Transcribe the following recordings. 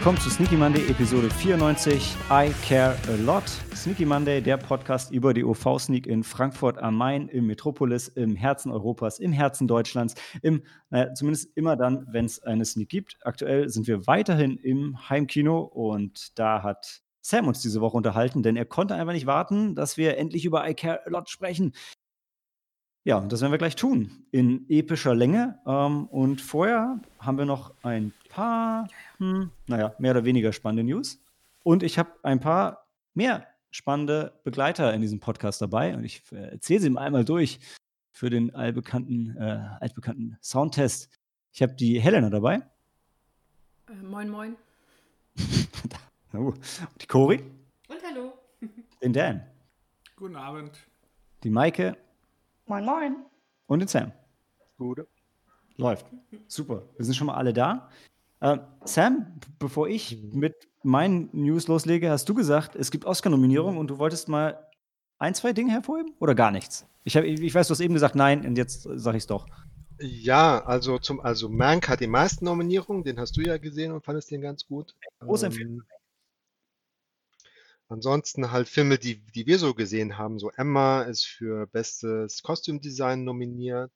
willkommen zu Sneaky Monday Episode 94 I Care a Lot. Sneaky Monday, der Podcast über die OV-Sneak in Frankfurt am Main, im Metropolis, im Herzen Europas, im Herzen Deutschlands, im, naja, zumindest immer dann, wenn es eine Sneak gibt. Aktuell sind wir weiterhin im Heimkino und da hat Sam uns diese Woche unterhalten, denn er konnte einfach nicht warten, dass wir endlich über I Care a Lot sprechen. Ja, das werden wir gleich tun, in epischer Länge. Ähm, und vorher haben wir noch ein paar, hm, naja, mehr oder weniger spannende News. Und ich habe ein paar mehr spannende Begleiter in diesem Podcast dabei. Und ich äh, erzähle sie einmal durch für den allbekannten, äh, altbekannten Soundtest. Ich habe die Helena dabei. Äh, moin, moin. oh. Die Cori. Und hallo. Den Dan. Guten Abend. Die Maike. Moin, moin. Und den Sam. Gute. Läuft. Super. Wir sind schon mal alle da. Äh, Sam, bevor ich mit meinen News loslege, hast du gesagt, es gibt Oscar-Nominierungen und du wolltest mal ein, zwei Dinge hervorheben oder gar nichts? Ich, hab, ich weiß, du hast eben gesagt, nein, und jetzt sage ich es doch. Ja, also zum, also Mank hat die meisten Nominierungen, den hast du ja gesehen und fandest den ganz gut. Große Empfehlung. Ähm, ansonsten halt Filme, die, die wir so gesehen haben. So Emma ist für bestes Kostümdesign nominiert.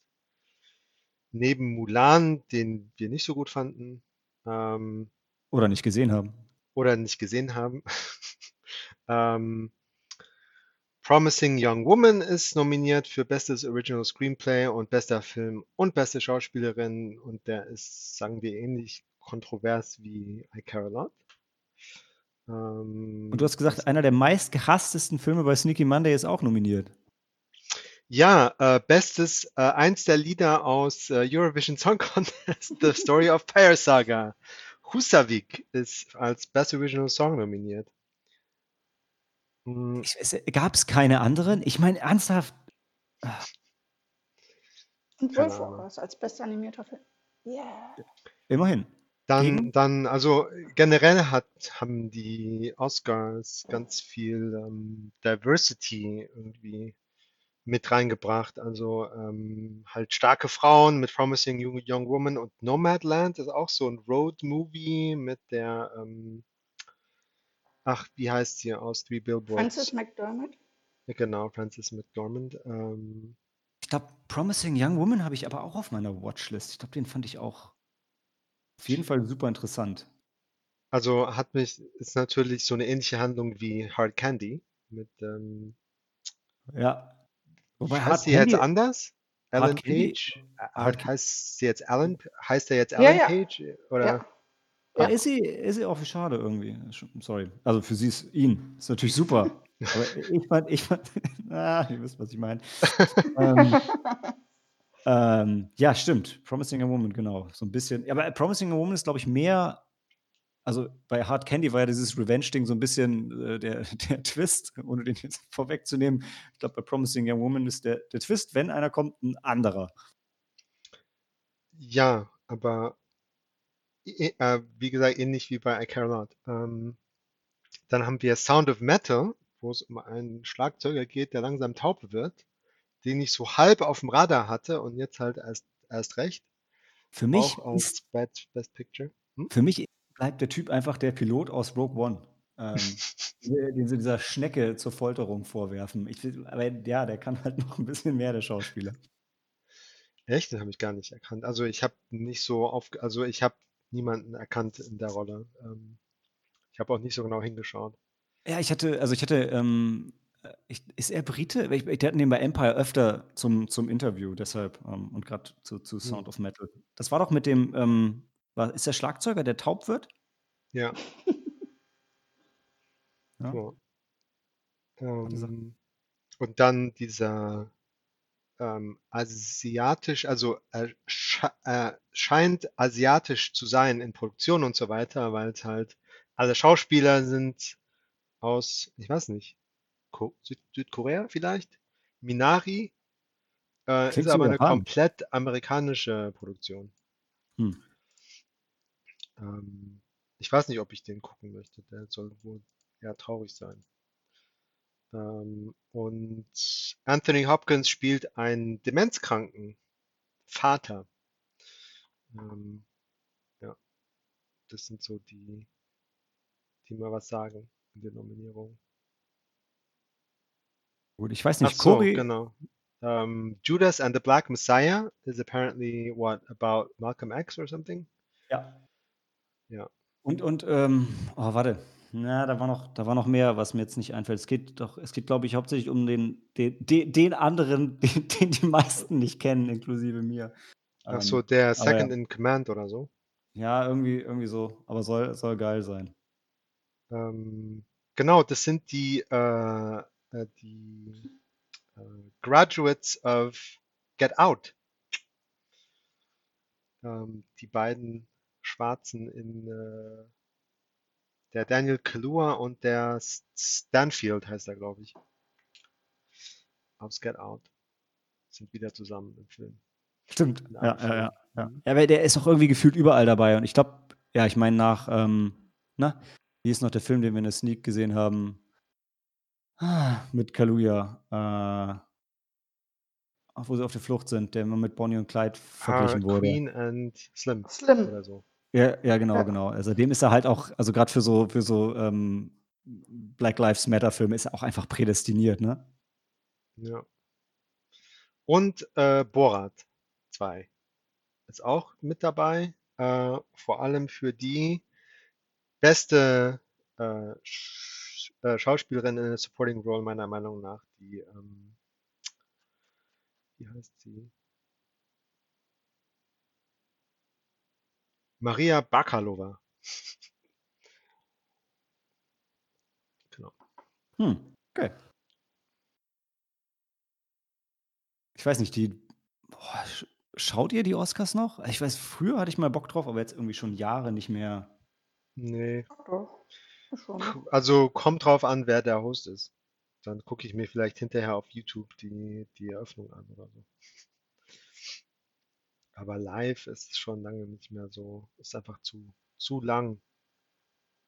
Neben Mulan, den wir nicht so gut fanden. Ähm, Oder nicht gesehen haben. oder nicht gesehen haben. ähm, Promising Young Woman ist nominiert für bestes Original Screenplay und bester Film und beste Schauspielerin und der ist, sagen wir, ähnlich kontrovers wie I Care a Lot. Ähm, Und du hast gesagt, einer der meistgehasstesten Filme bei Sneaky Monday ist auch nominiert. Ja, äh, bestes, äh, eins der Lieder aus äh, Eurovision Song Contest, The Story of Fire Saga. Husavik ist als Best Original Song nominiert. Mm, Gab es keine anderen? Ich meine, ernsthaft. Und Keine Wolfwalkers als bester animierter Film. Yeah. Immerhin. Dann, Gegen? dann, also generell hat, haben die Oscars ganz viel ähm, Diversity irgendwie mit reingebracht. Also ähm, halt starke Frauen mit Promising Young, Young Woman und Nomadland ist auch so ein Road-Movie mit der, ähm, ach, wie heißt sie aus Three Billboards? Frances McDermott. Ja, genau, Frances McDormand. Ähm, Ich glaube, Promising Young Woman habe ich aber auch auf meiner Watchlist. Ich glaube, den fand ich auch auf jeden Fall super interessant. also hat mich, ist natürlich so eine ähnliche Handlung wie Hard Candy mit, ähm, Ja. Wobei heißt sie jetzt anders? Alan Page? Äh, Hard- heißt sie jetzt Alan? Heißt er jetzt Ja, Alan ja. Page? Oder? Ja. Ah, ist sie, ist sie auch schade irgendwie. Sorry. Also für sie ist ihn. Ist natürlich super. Aber ich fand, ich fand, ah, ihr wisst, was ich meine. ähm, ähm, ja, stimmt. Promising a Woman, genau. So ein bisschen. Aber Promising a Woman ist, glaube ich, mehr. Also bei Hard Candy war ja dieses Revenge-Ding so ein bisschen äh, der, der Twist, ohne den jetzt vorwegzunehmen. Ich glaube, bei Promising Young Woman ist der, der Twist, wenn einer kommt, ein anderer. Ja, aber i- äh, wie gesagt, ähnlich wie bei I Care a Lot. Ähm, dann haben wir Sound of Metal, wo es um einen Schlagzeuger geht, der langsam taub wird, den ich so halb auf dem Radar hatte und jetzt halt erst, erst recht. Für mich, Auch ist, als Best, Best Picture. Hm? für mich bleibt der Typ einfach der Pilot aus Rogue One. Ähm, den sie dieser Schnecke zur Folterung vorwerfen. Ich, aber ja, der kann halt noch ein bisschen mehr, der Schauspieler. Echt? Den habe ich gar nicht erkannt. Also ich habe nicht so auf, also ich habe niemanden erkannt in der Rolle. Ähm, ich habe auch nicht so genau hingeschaut. Ja, ich hatte, also ich hatte, ähm, äh, ich, ist er Brite? Ich, der hatten den bei Empire öfter zum, zum Interview, deshalb, ähm, und gerade zu, zu Sound of Metal. Das war doch mit dem, ähm, war, ist der Schlagzeuger, der taub wird? Ja. Ja. So. Ähm, und dann dieser ähm, asiatisch, also er sche äh, scheint asiatisch zu sein in Produktion und so weiter, weil es halt alle Schauspieler sind aus, ich weiß nicht, Ko Süd Südkorea vielleicht? Minari äh, ist aber eine komplett amerikanische Produktion. Hm. Ähm, ich weiß nicht, ob ich den gucken möchte. Der soll wohl eher traurig sein. Ähm, und Anthony Hopkins spielt einen demenzkranken Vater. Ähm, ja, das sind so die die mir was sagen in der Nominierung. Gut, ich weiß Ach nicht, so, Cory, genau. Um, Judas and the Black Messiah is apparently what about Malcolm X or something? ja. Ja. Und, und, ähm, oh, warte. Na, da war noch, da war noch mehr, was mir jetzt nicht einfällt. Es geht doch, es geht, glaube ich, hauptsächlich um den, den, den, anderen, den, den die meisten nicht kennen, inklusive mir. Ach so, Ähm, der aber Second ja. in Command oder so. Ja, irgendwie, irgendwie so. Aber soll, soll geil sein. Ähm, genau, das sind die, äh, äh, die äh, Graduates of Get Out. Ähm, die beiden Schwarzen in äh, der Daniel Kaluuya und der Stanfield heißt er, glaube ich. Aus Get Out. Sind wieder zusammen im Film. Stimmt. Ja, ja, ja, ja. Mhm. Ja, aber der ist auch irgendwie gefühlt überall dabei. Und ich glaube, ja, ich meine nach, ähm, na, wie ist noch der Film, den wir in der Sneak gesehen haben? Ah, mit Kaluuya, äh, auch wo sie auf der Flucht sind, der immer mit Bonnie und Clyde Ah, verglichen wurde. Queen and Slim Slim. oder so. Ja, ja, genau, Ja. genau. Also dem ist er halt auch, also gerade für so, für so ähm, Black Lives Matter Filme ist er auch einfach prädestiniert, ne? Ja. Und äh, Borat 2 ist auch mit dabei. Äh, vor allem für die beste äh, Sch äh, Schauspielerin in der Supporting Role meiner Meinung nach, die, ähm, wie heißt sie? Maria Bakalova. Genau. Hm, okay. Ich weiß nicht, die. Boah, sch schaut ihr die Oscars noch? Ich weiß, früher hatte ich mal Bock drauf, aber jetzt irgendwie schon Jahre nicht mehr. Nee. Ne? Also kommt drauf an, wer der Host ist. Dann gucke ich mir vielleicht hinterher auf YouTube die, die Eröffnung an oder so. Aber live ist es schon lange nicht mehr so. Ist einfach zu, zu lang.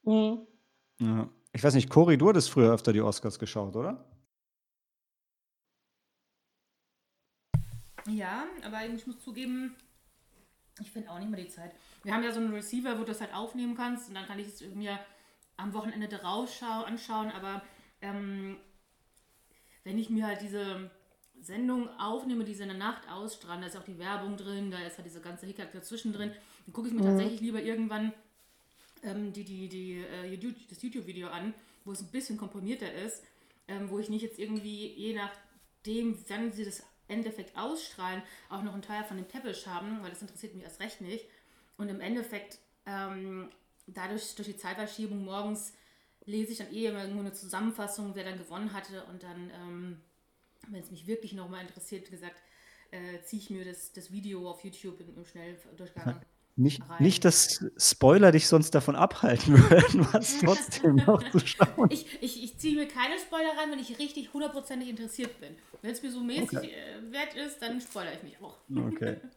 Mhm. Ja. Ich weiß nicht, Cory, du hattest früher öfter die Oscars geschaut, oder? Ja, aber ich muss zugeben, ich finde auch nicht mehr die Zeit. Wir haben ja so einen Receiver, wo du das halt aufnehmen kannst und dann kann ich es mir am Wochenende daraus schau anschauen, aber ähm, wenn ich mir halt diese Sendung aufnehme, die sie in der Nacht ausstrahlen, da ist auch die Werbung drin, da ist halt diese ganze Hickhack dazwischen drin, dann gucke ich mir tatsächlich lieber irgendwann ähm, die, die, die, äh, das YouTube-Video an, wo es ein bisschen komprimierter ist, ähm, wo ich nicht jetzt irgendwie, je nachdem, wann sie das Endeffekt ausstrahlen, auch noch einen Teil von dem Teppich haben, weil das interessiert mich erst recht nicht. Und im Endeffekt, ähm, dadurch, durch die Zeitverschiebung morgens, lese ich dann eh immer nur eine Zusammenfassung, wer dann gewonnen hatte und dann, ähm, wenn es mich wirklich nochmal interessiert, gesagt, äh, ziehe ich mir das, das Video auf YouTube im, im Schnelldurchgang. Nicht, Rein. nicht, dass Spoiler dich sonst davon abhalten würden, was trotzdem noch zu schauen. Ich, ich, ich ziehe mir keine Spoiler rein, wenn ich richtig hundertprozentig interessiert bin. Wenn es mir so mäßig Okay. äh, wert ist, dann spoilere ich mich auch. Okay.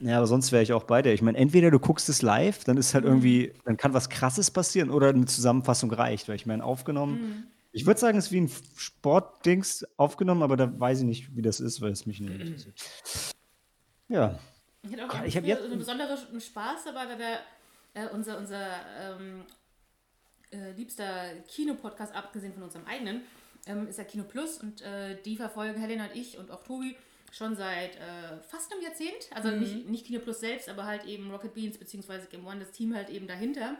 Ja, aber sonst wäre ich auch bei dir. Ich meine, entweder du guckst es live, dann ist halt irgendwie, dann kann was Krasses passieren oder eine Zusammenfassung reicht. Weil ich meine, aufgenommen, Mhm. Ich würde sagen, es ist wie ein Sportdings aufgenommen, aber da weiß ich nicht, wie das ist, weil es mich nicht interessiert. Ja. Ich hatte auch Gott, ich hab jetzt- eine besondere Spaß dabei, weil wir äh, unser, unser ähm, äh, liebster Kinopodcast, abgesehen von unserem eigenen, ähm, ist ja Kino Plus und äh, die verfolgen Helena und ich und auch Tobi schon seit äh, fast einem Jahrzehnt. Also nicht, nicht Kino Plus selbst, aber halt eben Rocket Beans bzw. Game One, das Team halt eben dahinter.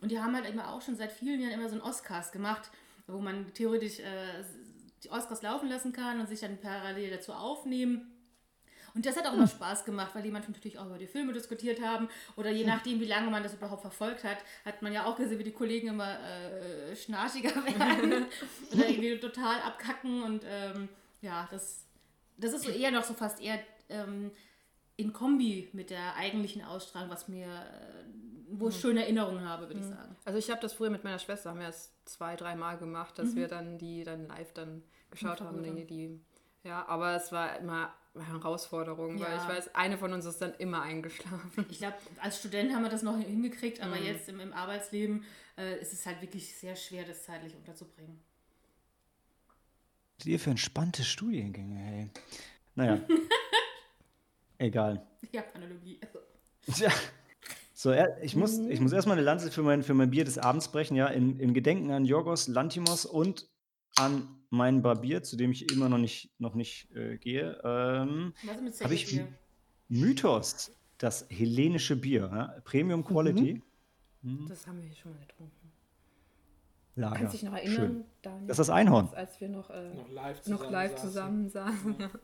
Und die haben halt immer auch schon seit vielen Jahren immer so einen Oscars gemacht, wo man theoretisch äh, die Oscars laufen lassen kann und sich dann parallel dazu aufnehmen. Und das hat auch immer Spaß gemacht, weil die manchmal natürlich auch über die Filme diskutiert haben. Oder je nachdem, wie lange man das überhaupt verfolgt hat, hat man ja auch gesehen, wie die Kollegen immer äh, schnarchiger werden oder irgendwie total abkacken. Und ähm, ja, das, das ist so eher noch so fast eher ähm, in Kombi mit der eigentlichen Ausstrahlung, was mir, äh, wo ich schöne Erinnerungen habe, würde ich sagen. Also ich habe das früher mit meiner Schwester, haben wir das zwei, dreimal gemacht, dass wir dann die dann live dann geschaut Mhm. Ja, haben. Die, die, ja, aber es war immer eine Herausforderung, weil Ja. ich weiß, eine von uns ist dann immer eingeschlafen. Ich glaube, als Student haben wir das noch hingekriegt, aber jetzt im, im Arbeitsleben äh, ist es halt wirklich sehr schwer, das zeitlich unterzubringen. Was ihr für entspannte Studiengänge, hey. Naja. Egal. Ja, Analogie. Tja, So, ich muss, ich muss erstmal eine Lanze für mein, für mein Bier des Abends brechen, ja, in, in Gedenken an Jorgos Lantimos und an meinen Barbier, zu dem ich immer noch nicht, noch nicht äh, gehe. Ähm, Habe ich Bier? Mythos, das hellenische Bier, ja? Premium mhm. Quality. Mhm. Das haben wir hier schon mal getrunken. Lager. Kannst du dich noch erinnern, Daniel? Das ist das Einhorn. Als wir noch, äh, noch live zusammen, noch live zusammen saßen. Ja.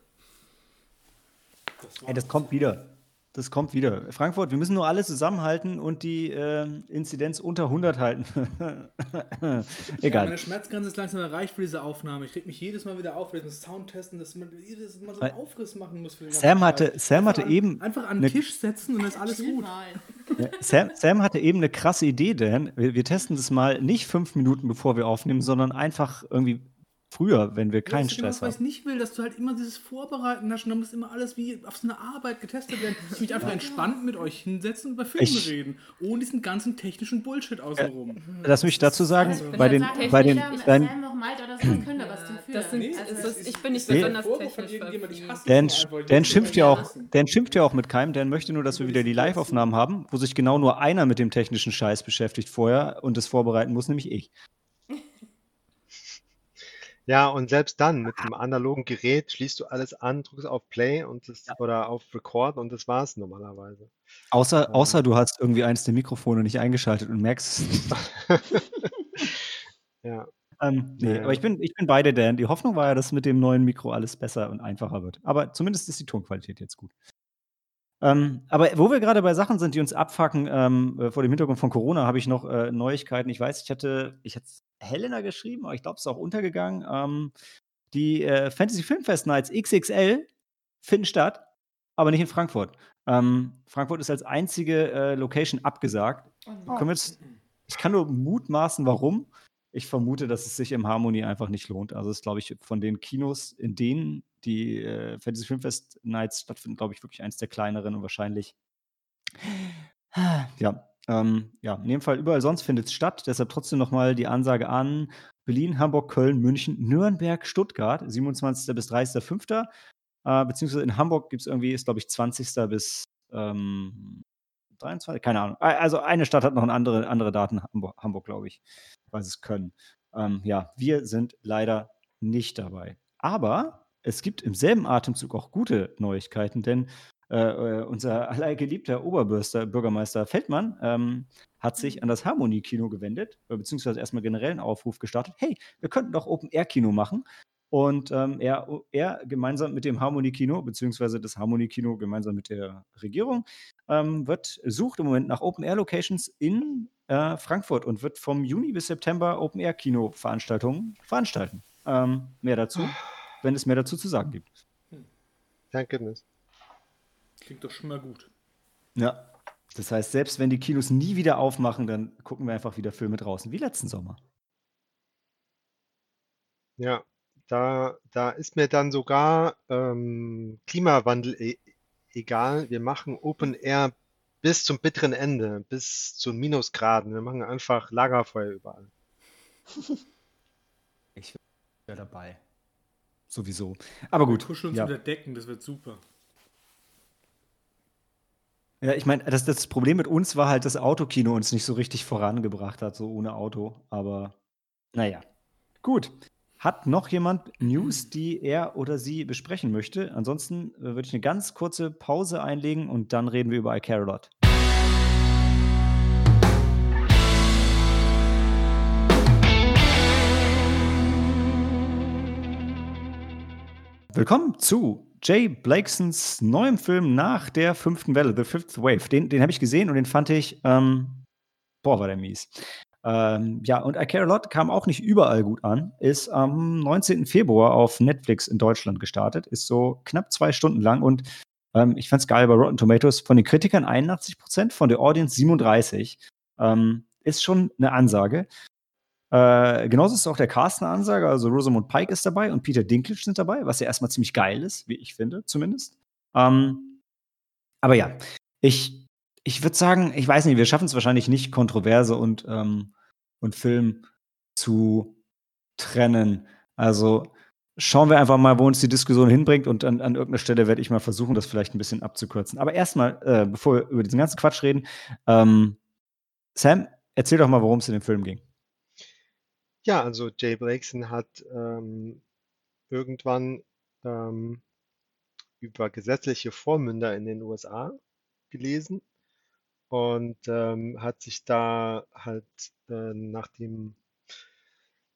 Das, Ey, das kommt wieder. Das kommt wieder. Frankfurt, wir müssen nur alle zusammenhalten und die äh, Inzidenz unter 100 halten. Egal. Ja, meine Schmerzgrenze ist langsam erreicht für diese Aufnahme. Ich krieg mich jedes Mal wieder auf, wenn das Soundtesten, dass man jedes Mal so einen Aufriss machen muss. Für den Sam hatte, Sam hatte einfach eben. An, einfach an den Tisch setzen und dann ist alles gut. Ja, Sam, Sam, hatte eben eine krasse Idee, Dan. Wir, wir testen das mal nicht fünf Minuten bevor wir aufnehmen, sondern einfach irgendwie früher, wenn wir keinen Stress genau, haben. Was ich nicht will, dass du halt immer dieses Vorbereiten hast und dann muss immer alles wie auf so eine Arbeit getestet werden. Ich mich einfach entspannt mit euch hinsetzen und über Filme ich, reden, ohne diesen ganzen technischen Bullshit außenrum. Äh, lass mich dazu sagen, also, bei den, sagen, bei den, dein, das sind, nee, also ich bin nicht besonders technisch Dan, Dan schimpft ja auch, Dan schimpft ja auch mit keinem, Dan möchte nur, dass wir wieder die Live-Aufnahmen haben, wo sich genau nur einer mit dem technischen Scheiß beschäftigt vorher und das vorbereiten muss, nämlich ich. Ja, und selbst dann mit dem analogen Gerät schließt du alles an, drückst auf Play und das, Ja. oder auf Record und das war's normalerweise. Außer, Ähm, außer du hast irgendwie eins der Mikrofone nicht eingeschaltet und merkst es nicht. Ja, Ähm, nee, aber ich bin, ich bin bei dir, Dan. Die Hoffnung war ja, dass mit dem neuen Mikro alles besser und einfacher wird. Aber zumindest ist die Tonqualität jetzt gut. Ähm, aber wo wir gerade bei Sachen sind, die uns abfacken, ähm, äh, vor dem Hintergrund von Corona, habe ich noch äh, Neuigkeiten. Ich weiß, ich hatte, ich hatte Helena geschrieben, aber ich glaube, es ist auch untergegangen. Ähm, die äh, Fantasy Filmfest Nights XXL finden statt, aber nicht in Frankfurt. Ähm, Frankfurt ist als einzige äh, Location abgesagt. Oh. Jetzt, ich kann nur mutmaßen, warum. Ich vermute, dass es sich im Harmony einfach nicht lohnt. Also, ist, glaube ich, von den Kinos, in denen die äh, Fantasy Filmfest Nights stattfinden, glaube ich, wirklich eins der kleineren und wahrscheinlich. Ja, ähm, ja, in dem Fall überall sonst findet es statt. Deshalb trotzdem nochmal die Ansage an Berlin, Hamburg, Köln, München, Nürnberg, Stuttgart, 27. bis 30.05. Äh, beziehungsweise in Hamburg gibt es irgendwie, ist glaube ich 20. bis ähm, 23, keine Ahnung. Also eine Stadt hat noch andere, andere Daten, Hamburg, Hamburg glaube ich, weil sie es können. Ähm, ja, wir sind leider nicht dabei. Aber es gibt im selben Atemzug auch gute Neuigkeiten, denn äh, äh, unser allergeliebter Oberbürster, Bürgermeister Feldmann, ähm, hat sich mhm. an das Harmonie-Kino gewendet, äh, beziehungsweise erstmal generell einen Aufruf gestartet. Hey, wir könnten doch Open-Air-Kino machen. Und ähm, er, er gemeinsam mit dem Harmonie-Kino, beziehungsweise das Harmonie-Kino gemeinsam mit der Regierung, ähm, wird, sucht im Moment nach Open-Air-Locations in äh, Frankfurt und wird vom Juni bis September Open-Air-Kino-Veranstaltungen veranstalten. Ähm, mehr dazu, wenn es mehr dazu zu sagen gibt. Thank goodness. Klingt doch schon mal gut. Ja. Das heißt, selbst wenn die Kinos nie wieder aufmachen, dann gucken wir einfach wieder Filme draußen, wie letzten Sommer. Ja, da, da ist mir dann sogar ähm, Klimawandel e egal. Wir machen Open Air bis zum bitteren Ende, bis zu Minusgraden. Wir machen einfach Lagerfeuer überall. Ich wäre dabei. Sowieso. Aber gut. Wir kuscheln uns ja. unter Decken, das wird super. Ja, ich meine, das, das Problem mit uns war halt, dass Autokino uns nicht so richtig vorangebracht hat, so ohne Auto. Aber naja, gut. Hat noch jemand News, die er oder sie besprechen möchte? Ansonsten äh, würde ich eine ganz kurze Pause einlegen und dann reden wir über iCarolot. Willkommen zu Jay Blakesons neuem Film nach der fünften Welle, The Fifth Wave. Den, den habe ich gesehen und den fand ich, ähm, boah, war der mies. Ähm, ja, und I Care a Lot kam auch nicht überall gut an. Ist am 19. Februar auf Netflix in Deutschland gestartet. Ist so knapp zwei Stunden lang und ähm, ich fand's geil bei Rotten Tomatoes. Von den Kritikern 81 Prozent, von der Audience 37. Ähm, ist schon eine Ansage. Äh, genauso ist auch der Cast eine Ansage. Also Rosamund Pike ist dabei und Peter Dinklage sind dabei, was ja erstmal ziemlich geil ist, wie ich finde, zumindest. Ähm, aber ja, ich, ich würde sagen, ich weiß nicht, wir schaffen es wahrscheinlich nicht, Kontroverse und, ähm, und Film zu trennen. Also schauen wir einfach mal, wo uns die Diskussion hinbringt und an, an irgendeiner Stelle werde ich mal versuchen, das vielleicht ein bisschen abzukürzen. Aber erstmal, äh, bevor wir über diesen ganzen Quatsch reden, ähm, Sam, erzähl doch mal, worum es in dem Film ging. Ja, also Jay Blakeson hat ähm, irgendwann ähm, über gesetzliche Vormünder in den USA gelesen und ähm, hat sich da halt äh, nach dem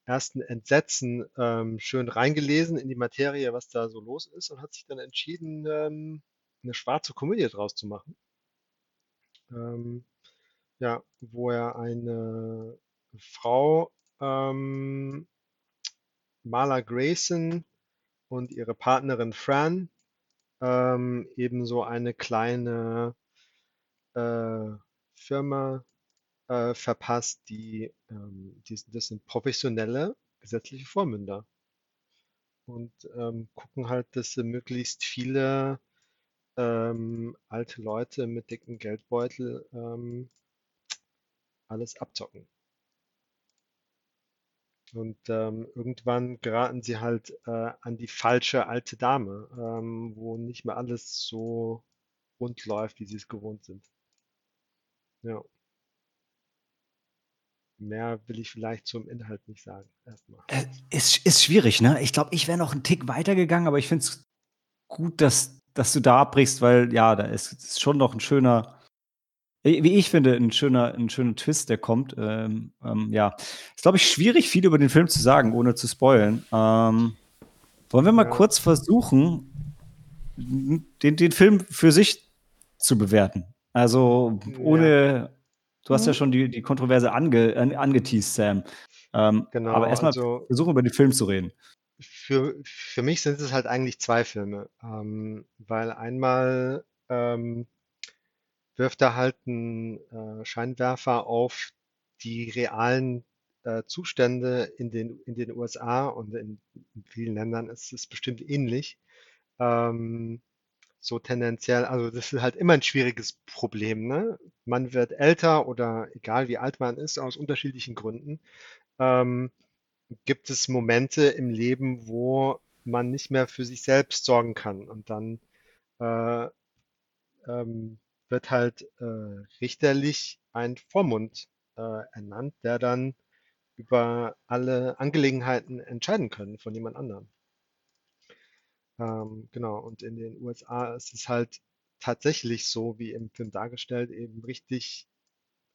ersten Entsetzen ähm, schön reingelesen in die Materie, was da so los ist und hat sich dann entschieden, ähm, eine schwarze Komödie draus zu machen. Ähm, ja, wo er eine Frau, ähm, Marla Grayson und ihre Partnerin Fran ähm, ebenso eine kleine äh, Firma äh, verpasst, die, ähm, die, das sind professionelle gesetzliche Vormünder und ähm, gucken halt, dass sie möglichst viele ähm, alte Leute mit dicken Geldbeutel ähm, alles abzocken. Und ähm, irgendwann geraten sie halt äh, an die falsche alte Dame, ähm, wo nicht mehr alles so rund läuft, wie sie es gewohnt sind. Ja. Mehr will ich vielleicht zum Inhalt nicht sagen. Erstmal. Äh, ist, ist schwierig, ne? Ich glaube, ich wäre noch einen Tick weitergegangen, aber ich finde es gut, dass, dass du da abbrichst, weil ja, da ist, ist schon noch ein schöner, wie ich finde, ein schöner, ein schöner Twist, der kommt. Ähm, ähm, ja, ist, glaube ich, schwierig, viel über den Film zu sagen, ohne zu spoilen. Ähm, wollen wir mal Ja. kurz versuchen, den, den Film für sich zu bewerten? Also, ohne, du hast ja Mhm. schon die, die Kontroverse ange, an, angeteased, Sam. Ähm, Genau, aber erstmal also versuchen, über den Film zu reden. für, für mich sind es halt eigentlich zwei Filme, ähm, weil einmal ähm, wirft er halt einen äh, Scheinwerfer auf die realen äh, Zustände in den, in den USA und in, in vielen Ländern ist es bestimmt ähnlich. Ähm, so tendenziell, also das ist halt immer ein schwieriges Problem, ne? Man wird älter oder egal wie alt man ist, aus unterschiedlichen Gründen. Ähm, gibt es Momente im Leben, wo man nicht mehr für sich selbst sorgen kann. Und dann äh, ähm, wird halt äh, richterlich ein Vormund äh, ernannt, der dann über alle Angelegenheiten entscheiden können von jemand anderem. Ähm, genau, und in den USA ist es halt tatsächlich so, wie im Film dargestellt, eben richtig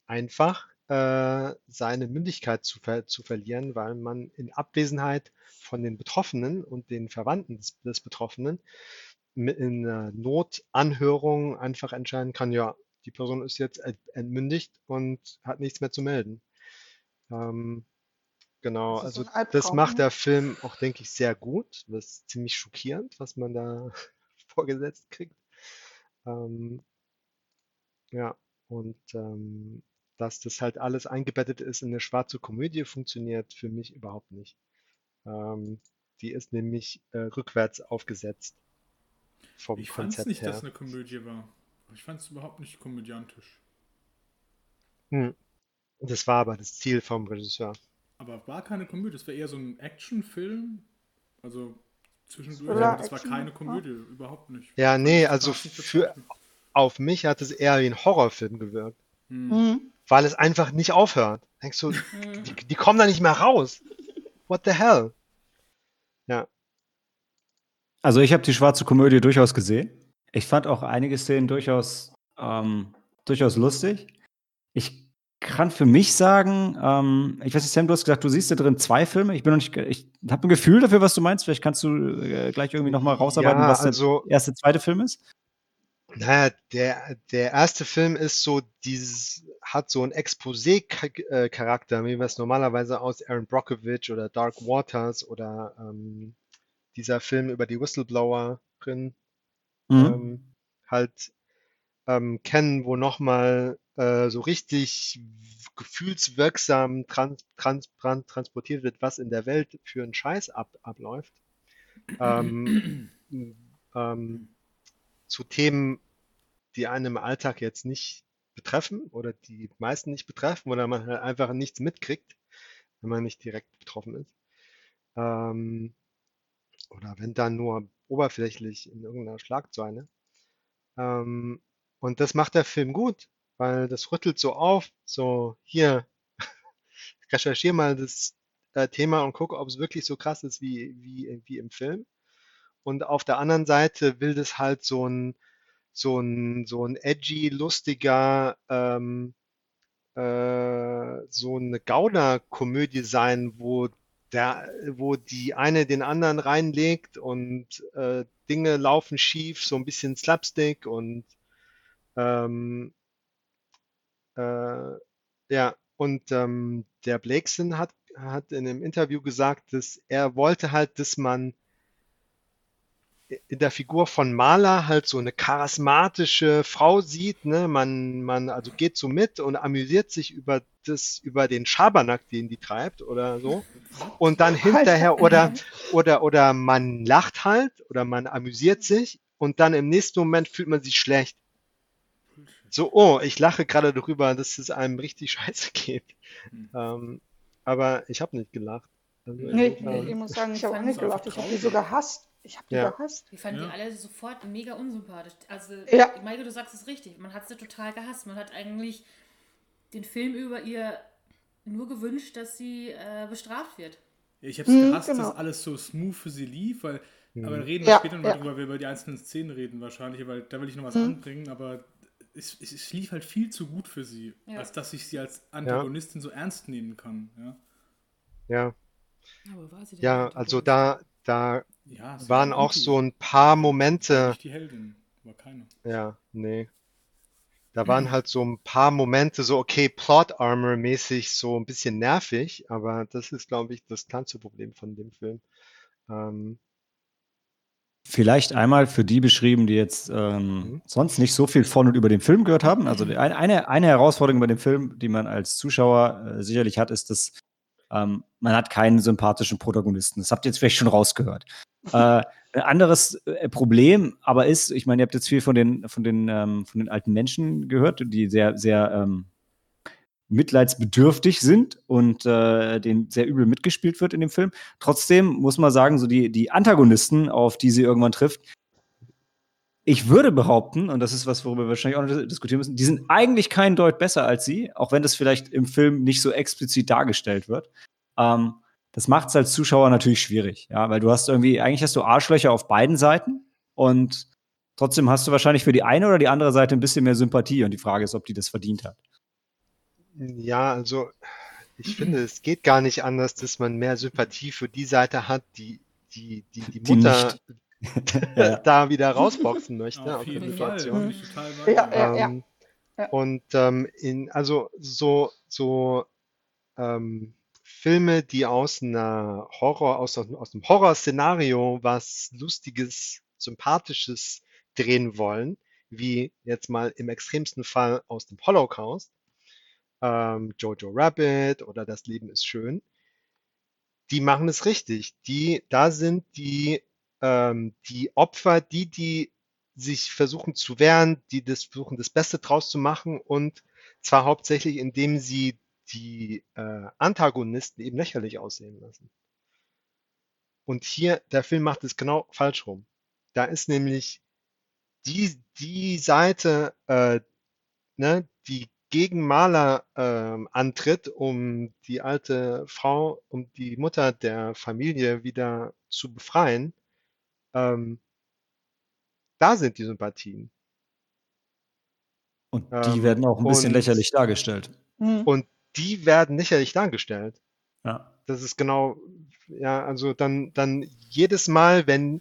einfach, äh, seine Mündigkeit zu, ver zu verlieren, weil man in Abwesenheit von den Betroffenen und den Verwandten des, des Betroffenen mit in einer Notanhörung einfach entscheiden kann, ja, die Person ist jetzt ent- entmündigt und hat nichts mehr zu melden. Ähm, genau, Das also das macht der Film auch, denke ich, sehr gut. Das ist ziemlich schockierend, was man da vorgesetzt kriegt. Ähm, ja, und ähm, dass das halt alles eingebettet ist in eine schwarze Komödie, funktioniert für mich überhaupt nicht. Ähm, die ist nämlich äh, rückwärts aufgesetzt vom Ich fand es nicht, dass her. es eine Komödie war. Ich fand es überhaupt nicht komödiantisch. Hm. Das war aber das Ziel vom Regisseur. Aber war keine Komödie, es war eher so ein Actionfilm. Also zwischendurch, aber das war Action, keine ja. Komödie, überhaupt nicht. Ja, nee, also für, auf mich hat es eher wie ein Horrorfilm gewirkt, Hm. Mhm. weil es einfach nicht aufhört. Denkst du, die, die kommen da nicht mehr raus. What the hell? Ja, Also ich habe die schwarze Komödie durchaus gesehen. Ich fand auch einige Szenen durchaus, ähm, durchaus lustig. Ich kann für mich sagen, ähm, ich weiß nicht, Sam, du hast gesagt, du siehst da drin zwei Filme. Ich bin noch nicht, ich habe ein Gefühl dafür, was du meinst. Vielleicht kannst du äh, gleich irgendwie noch mal rausarbeiten, ja, was der also erste, zweite Film ist. Naja, der, der erste Film ist so dieses, hat so einen Exposé-Charakter, wie wir es normalerweise aus Aaron Brockovich oder Dark Waters oder ähm, dieser Film über die Whistleblowerin Mhm. ähm, halt ähm, kennen, wo nochmal äh, so richtig gefühlswirksam trans, trans, trans, transportiert wird, was in der Welt für einen Scheiß ab, abläuft. Ähm, ähm, zu Themen, die einen im Alltag jetzt nicht betreffen oder die meisten nicht betreffen oder man halt einfach nichts mitkriegt, wenn man nicht direkt betroffen ist. Ähm, oder wenn dann nur oberflächlich in irgendeiner Schlagzeile. Ähm, und das macht der Film gut, weil das rüttelt so auf, so hier, recherchiere mal das äh, Thema und gucke, ob es wirklich so krass ist wie, wie, wie im Film. Und auf der anderen Seite will das halt so ein, so ein, so ein edgy, lustiger, ähm, äh, so eine Gauner-Komödie sein, wo der, wo die eine den anderen reinlegt und äh, Dinge laufen schief, so ein bisschen Slapstick und ähm, äh, ja, und ähm, der Blakeson hat, hat in einem Interview gesagt, dass er wollte halt, dass man in der Figur von Maler halt so eine charismatische Frau sieht, ne, man, man also geht so mit und amüsiert sich über das, über den Schabernack, den die treibt oder so. Und dann hinterher oder, oder, oder man lacht halt oder man amüsiert sich und dann im nächsten Moment fühlt man sich schlecht. So, oh, ich lache gerade darüber, dass es einem richtig scheiße geht. Hm. Ähm, aber ich habe nicht gelacht. Also Nee, insofern- ich muss sagen, ich habe auch nicht gelacht. Ich habe die so gehasst. Ich habe die Ja. gehasst. Ich fand Ja. die alle sofort mega unsympathisch. Also, Ja. Maike, du sagst es richtig. Man hat sie total gehasst. Man hat eigentlich den Film über ihr nur gewünscht, dass sie äh, bestraft wird. Ich habe es Mhm, gehasst, genau. dass alles so smooth für sie lief, weil, Mhm. aber reden wir Ja, später noch ja. drüber, weil wir über die einzelnen Szenen reden wahrscheinlich, weil da will ich noch was Mhm. anbringen, aber es, es, es lief halt viel zu gut für sie, Ja. als dass ich sie als Antagonistin so ernst nehmen kann. Ja, ja, Aber war sie denn ja, also da, da ja waren war auch Anti, so ein paar Momente, Nicht die Heldin, war keine. ja, nee. Da waren halt so ein paar Momente, so okay, Plot Armor mäßig so ein bisschen nervig, aber das ist, glaube ich, das kleinste Problem von dem Film. Ähm, Vielleicht einmal für die beschrieben, die jetzt ähm, Mhm. sonst nicht so viel von und über den Film gehört haben. Also eine, eine Herausforderung bei dem Film, die man als Zuschauer äh, sicherlich hat, ist, dass ähm, man hat keinen sympathischen Protagonisten. Das habt ihr jetzt vielleicht schon rausgehört. äh, ein anderes äh, Problem aber ist, ich meine, ihr habt jetzt viel von den, von den, ähm, von den alten Menschen gehört, die sehr, sehr ähm, mitleidsbedürftig sind und äh, denen sehr übel mitgespielt wird in dem Film. Trotzdem muss man sagen, so die, die Antagonisten, auf die sie irgendwann trifft, ich würde behaupten, und das ist was, worüber wir wahrscheinlich auch noch diskutieren müssen, die sind eigentlich keinen Deut besser als sie, auch wenn das vielleicht im Film nicht so explizit dargestellt wird. Ähm, das macht es als Zuschauer natürlich schwierig, ja, weil du hast irgendwie, eigentlich hast du Arschlöcher auf beiden Seiten und trotzdem hast du wahrscheinlich für die eine oder die andere Seite ein bisschen mehr Sympathie und die Frage ist, ob die das verdient hat. Ja, also ich finde, es geht gar nicht anders, dass man mehr Sympathie für die Seite hat, die die, die, die Die Mutter Ja. da wieder rausboxen möchte Auf der jeden Fall, Ja, ja, ja. Ähm. Und ähm, in, also so, so ähm, Filme, die aus einer Horror, aus, aus einem Horrorszenario was Lustiges, Sympathisches drehen wollen, wie jetzt mal im extremsten Fall aus dem Holocaust, ähm, Jojo Rabbit oder Das Leben ist schön, die machen es richtig. Die, da sind die, ähm, die Opfer, die, die sich versuchen zu wehren, die das versuchen, das Beste draus zu machen und zwar hauptsächlich, indem sie die äh, Antagonisten eben lächerlich aussehen lassen. Und hier, der Film macht es genau falsch rum. Da ist nämlich die, die Seite, äh, ne, die gegen Maler ähm, antritt, um die alte Frau, um die Mutter der Familie wieder zu befreien, ähm, da sind die Sympathien. Und die Ähm, werden auch ein bisschen und- lächerlich dargestellt. Hm. Und die werden lächerlich dargestellt. Ja. Das ist genau, ja, also dann, dann jedes Mal, wenn,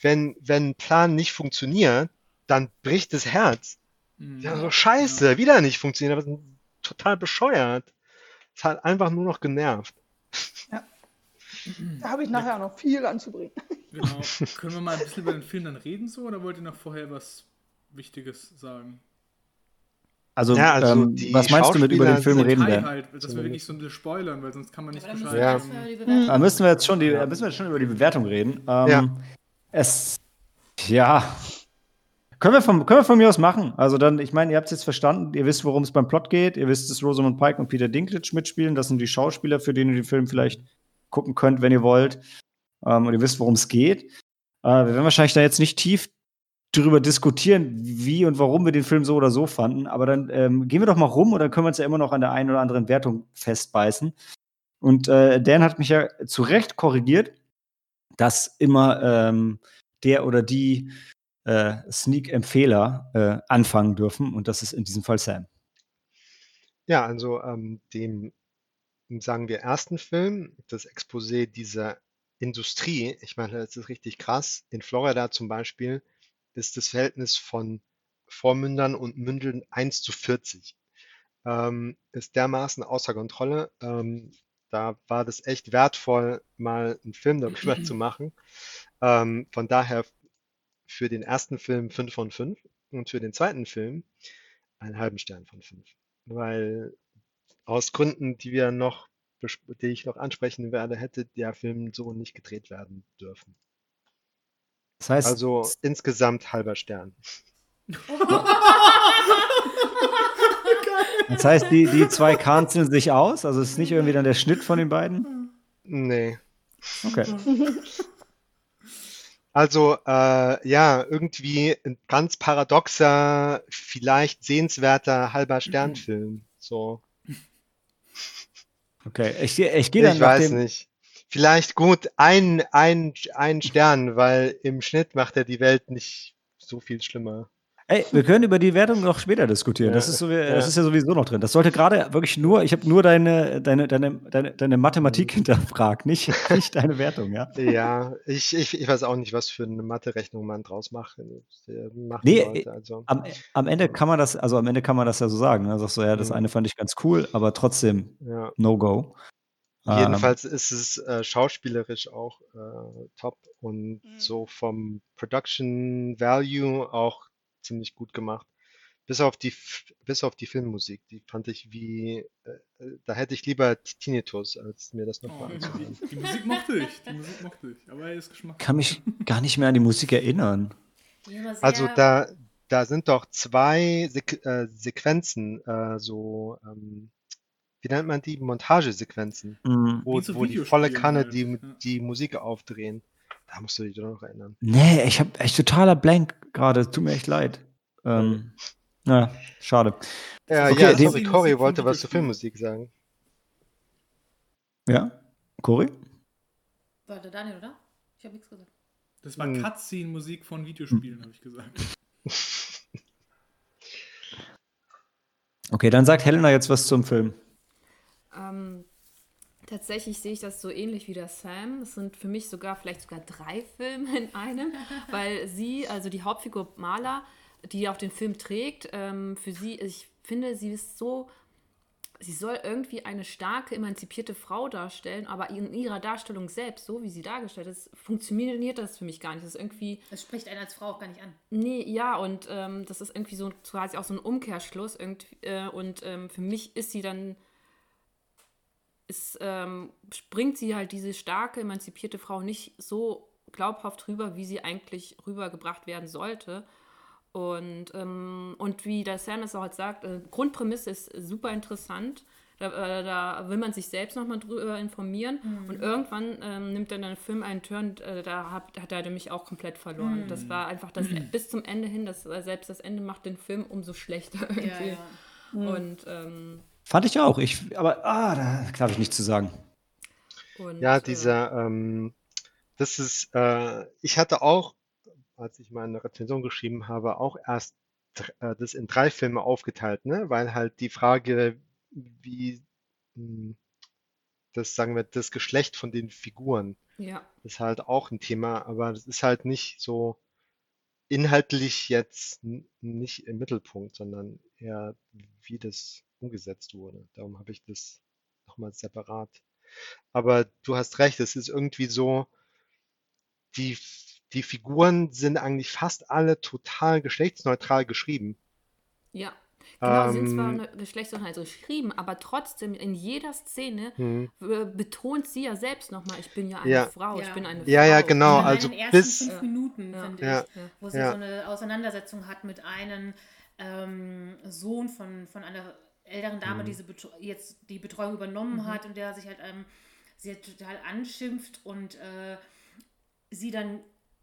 wenn, wenn ein Plan nicht funktioniert, dann bricht das Herz. Mhm. Ja, so scheiße, wieder nicht funktioniert, aber total bescheuert. Es hat einfach nur noch genervt. Da habe ich nachher noch viel anzubringen. Genau. Können wir mal ein bisschen über den Film dann reden so oder wollt ihr noch vorher was Wichtiges sagen? Also, Ja, also ähm, was meinst du mit über den Film reden werden? halt, dass wir wirklich so ein bisschen spoilern, weil sonst kann man nicht Aber da müssen Bescheid wir Ja. Da müssen wir jetzt schon, die, müssen wir jetzt schon über die Bewertung reden. Ähm, Ja. Es, ja, können wir, von, können wir von mir aus machen. Also dann, ich meine, ihr habt es jetzt verstanden, ihr wisst, worum es beim Plot geht, ihr wisst, dass Rosamund Pike und Peter Dinklage mitspielen. Das sind die Schauspieler, für die ihr den Film vielleicht gucken könnt, wenn ihr wollt. ähm, und ihr wisst, worum es geht. Äh, wir werden wahrscheinlich da jetzt nicht tief drüber diskutieren, wie und warum wir den Film so oder so fanden. Aber dann ähm, gehen wir doch mal rum und dann können wir uns ja immer noch an der einen oder anderen Wertung festbeißen. Und äh, Dan hat mich ja zu Recht korrigiert, dass immer ähm, der oder die äh, Sneak-Empfehler äh, anfangen dürfen. Und das ist in diesem Fall Sam. Ja, also ähm, dem, sagen wir, ersten Film, das Exposé dieser Industrie, ich meine, das ist richtig krass. In Florida zum Beispiel ist das Verhältnis von Vormündern und Mündeln 1 zu 40. Ähm, ist dermaßen außer Kontrolle. Ähm, da war das echt wertvoll, mal einen Film darüber zu machen. Ähm, von daher für den ersten Film 5 von 5 und für den zweiten Film einen halben Stern von 5. Weil aus Gründen, die wir noch, die ich noch ansprechen werde, hätte der Film so nicht gedreht werden dürfen. Das heißt, Also insgesamt halber Stern. das heißt die, die zwei kanzeln sich aus? Also es ist nicht irgendwie dann der Schnitt von den beiden? Nee. Okay. Also äh, ja, irgendwie ein ganz paradoxer, vielleicht sehenswerter halber Sternfilm. So, Okay. Ich, ich gehe dann ich weiß dem. nicht. Vielleicht gut ein, ein, ein Stern, weil im Schnitt macht er die Welt nicht so viel schlimmer. Ey, wir können über die Wertung noch später diskutieren. Das, ist so, das ja. ist ja sowieso noch drin. Das sollte gerade wirklich nur, ich habe nur deine, deine, deine, deine, deine Mathematik Mhm. hinterfragt, nicht, nicht deine Wertung, ja? Ja, ich, ich, ich weiß auch nicht, was für eine Mathe-Rechnung man draus macht, äh, machen Nee, sollte. Also, Am, am Ende kann man das, also am Ende kann man das ja so sagen. Ne? Sagst du, ja, das Mhm. eine fand ich ganz cool, aber trotzdem ja. No-Go. Ähm, Jedenfalls ist es äh, schauspielerisch auch äh, top und Mhm. so vom Production Value auch ziemlich gut gemacht. Bis auf die, bis auf die Filmmusik, die fand ich wie, äh, äh, da hätte ich lieber Tinnitus, als mir das nochmal Oh, anzuhören. die, die Musik mochte ich. Die Musik mochte ich. Aber er ist Geschmack. kann mich gar nicht mehr an die Musik erinnern. Also da, da sind doch zwei Sequ äh, Sequenzen, äh, so, ähm, wie nennt man die? Montagesequenzen, Mhm. wo, wo die volle Kanne halt, die, die Musik aufdrehen. Da musst du dich doch noch erinnern. Nee, ich habe echt totaler Blank gerade. Tut mir echt leid. Ähm, na, schade. Ja, Okay, ja, sorry, Cory wollte was zur Filmmusik sagen. Ja? Cory? War der Daniel, oder? Ich habe nichts gesagt. Das war Hm. Cutscene-Musik von Videospielen, habe ich gesagt. Okay, dann sagt Helena jetzt was zum Film. Ähm, tatsächlich sehe ich das so ähnlich wie der Sam. Es sind für mich sogar vielleicht sogar drei Filme in einem, weil sie, also die Hauptfigur Marla, die auch den Film trägt, ähm, für sie, ich finde, sie ist so, sie soll irgendwie eine starke, emanzipierte Frau darstellen, aber in ihrer Darstellung selbst, so wie sie dargestellt ist, funktioniert das für mich gar nicht. Das ist irgendwie, Das spricht einen als Frau auch gar nicht an. Nee, ja, und ähm, das ist irgendwie so quasi auch so ein Umkehrschluss. Irgendwie, äh, und ähm, für mich ist sie dann, ist, ähm, springt sie halt diese starke, emanzipierte Frau nicht so glaubhaft rüber, wie sie eigentlich rübergebracht werden sollte. Und, ähm, und wie der es auch halt sagt, äh, Grundprämisse ist super interessant. Da, äh, da will man sich selbst nochmal drüber informieren. Und irgendwann ähm, nimmt dann der Film einen Turn, äh, da hat, hat er mich auch komplett verloren. Das war einfach das bis zum Ende hin, das, äh, selbst das Ende macht den Film umso schlechter Ja, irgendwie. ja. Und, ähm, Fand ich auch. Ich, aber ah, da darf ich nichts zu sagen. und Ja, äh, dieser, ähm, das ist, äh, ich hatte auch, als ich meine Rezension geschrieben habe, auch erst äh, das in drei Filme aufgeteilt, ne? Weil halt die Frage, wie mh, das, sagen wir, das Geschlecht von den Figuren ja, ist halt auch ein Thema, aber das ist halt nicht so inhaltlich jetzt nicht im Mittelpunkt, sondern eher, wie das umgesetzt wurde. Darum habe ich das nochmal separat. Aber du hast recht, es ist irgendwie so, die, die Figuren sind eigentlich fast alle total geschlechtsneutral geschrieben. ja. Genau, sind zwar Ähm, eine Geschlechtseinheit geschrieben, aber trotzdem in jeder Szene hm. äh, betont sie ja selbst nochmal, ich bin ja eine Ja. Frau, ich Ja. bin eine Ja, ja, Frau. genau, also in den ersten bis- fünf Minuten, Ja. finde Ja. ich, wo sie Ja. so eine Auseinandersetzung hat mit einem ähm, Sohn von, von einer älteren Dame, Mhm. die sie betro- jetzt die Betreuung übernommen hat und der sich halt ähm, sie halt total anschimpft und äh, sie dann,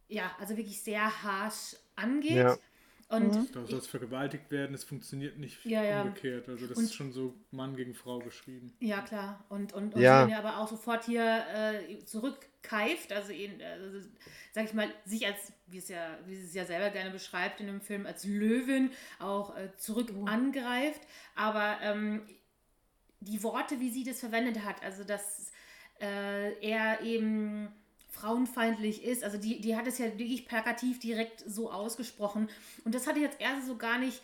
ja, also wirklich sehr harsh angeht. Ja. Und Da soll es vergewaltigt werden, es funktioniert nicht Ja, ja. umgekehrt. Also das Und- ist schon so Mann gegen Frau geschrieben. Ja, klar. Und, und, und Ja. dann ja aber auch sofort hier äh, zurückkeift, also ihn, also, sag ich mal, sich als, wie es ja, wie sie es ja selber gerne beschreibt in dem Film, als Löwin auch äh, zurück angreift. Aber ähm, die Worte, wie sie das verwendet hat, also dass äh, er eben frauenfeindlich ist, also die, die hat es ja wirklich plakativ direkt so ausgesprochen. Und das hatte ich jetzt erst so gar nicht.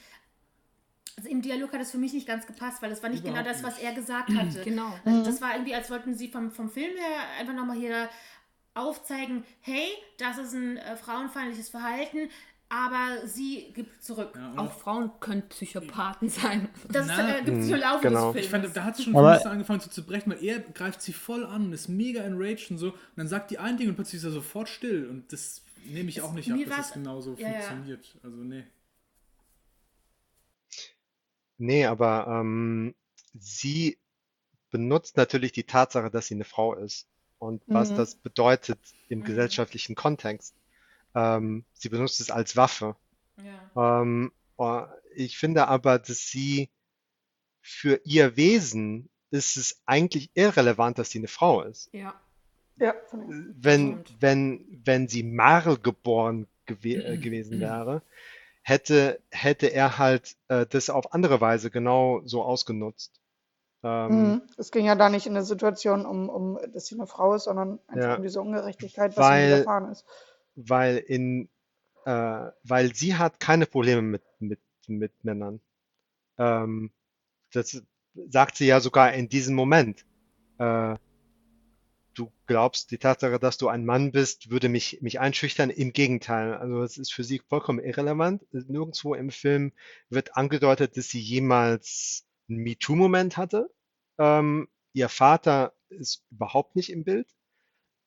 Also im Dialog hat es für mich nicht ganz gepasst, weil das war nicht Überhaupt genau das, was er gesagt hatte. Genau. Also das war irgendwie, als wollten sie vom, vom Film her einfach nochmal hier aufzeigen, hey, das ist ein äh, frauenfeindliches Verhalten, aber sie gibt zurück. Ja, Auch Frauen können Psychopathen sein. Das Na, äh, gibt es im Laufe genau. des Films. Ich fand, da hat es schon Aber- angefangen so zu brechen, weil er greift sie voll an und ist mega enraged und so. Und dann sagt die ein Ding und plötzlich ist er sofort still. Und das nehme ich auch nicht ab, dass das genauso ja, ja. funktioniert. Also, nee. Nee, aber ähm, sie benutzt natürlich die Tatsache, dass sie eine Frau ist und was Mhm. das bedeutet im Mhm. gesellschaftlichen Kontext. Ähm, sie benutzt es als Waffe. ja. Ähm, äh, ich finde aber, dass sie für ihr Wesen ist es eigentlich irrelevant, dass sie eine Frau ist. Ja. Ja. Wenn, Stimmt. wenn, wenn sie Marl geboren gewe äh, gewesen wäre, hätte, hätte er halt äh, das auf andere Weise genau so ausgenutzt. Ähm, Mhm. Es ging ja da nicht in der Situation um, um, dass sie eine Frau ist, sondern einfach Ja. um diese Ungerechtigkeit, was Weil- ihm widerfahren ist. Weil in, äh, weil sie hat keine Probleme mit, mit, mit Männern. Ähm, das sagt sie ja sogar in diesem Moment. Äh, du glaubst, die Tatsache, dass du ein Mann bist, würde mich, mich einschüchtern. Im Gegenteil. Also es ist für sie vollkommen irrelevant. Nirgendwo im Film wird angedeutet, dass sie jemals einen MeToo-Moment hatte. Ähm, ihr Vater ist überhaupt nicht im Bild.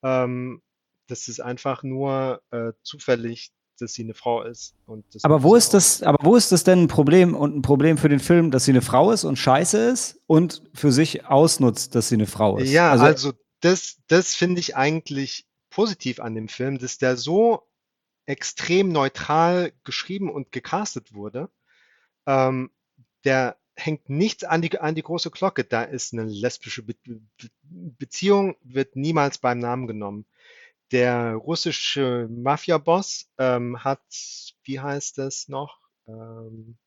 Ähm, das ist einfach nur äh, zufällig, dass sie eine Frau ist. Aber wo ist das, aber wo ist das denn ein Problem und ein Problem für den Film, dass sie eine Frau ist und scheiße ist und für sich ausnutzt, dass sie eine Frau ist? Ja, also, das, das finde ich eigentlich positiv an dem Film, dass der so extrem neutral geschrieben und gecastet wurde. Ähm, der hängt nichts an die, an die große Glocke. Da ist eine lesbische Be Be Beziehung, wird niemals beim Namen genommen. Der russische Mafia-Boss ähm, hat, wie heißt das noch? Ähm,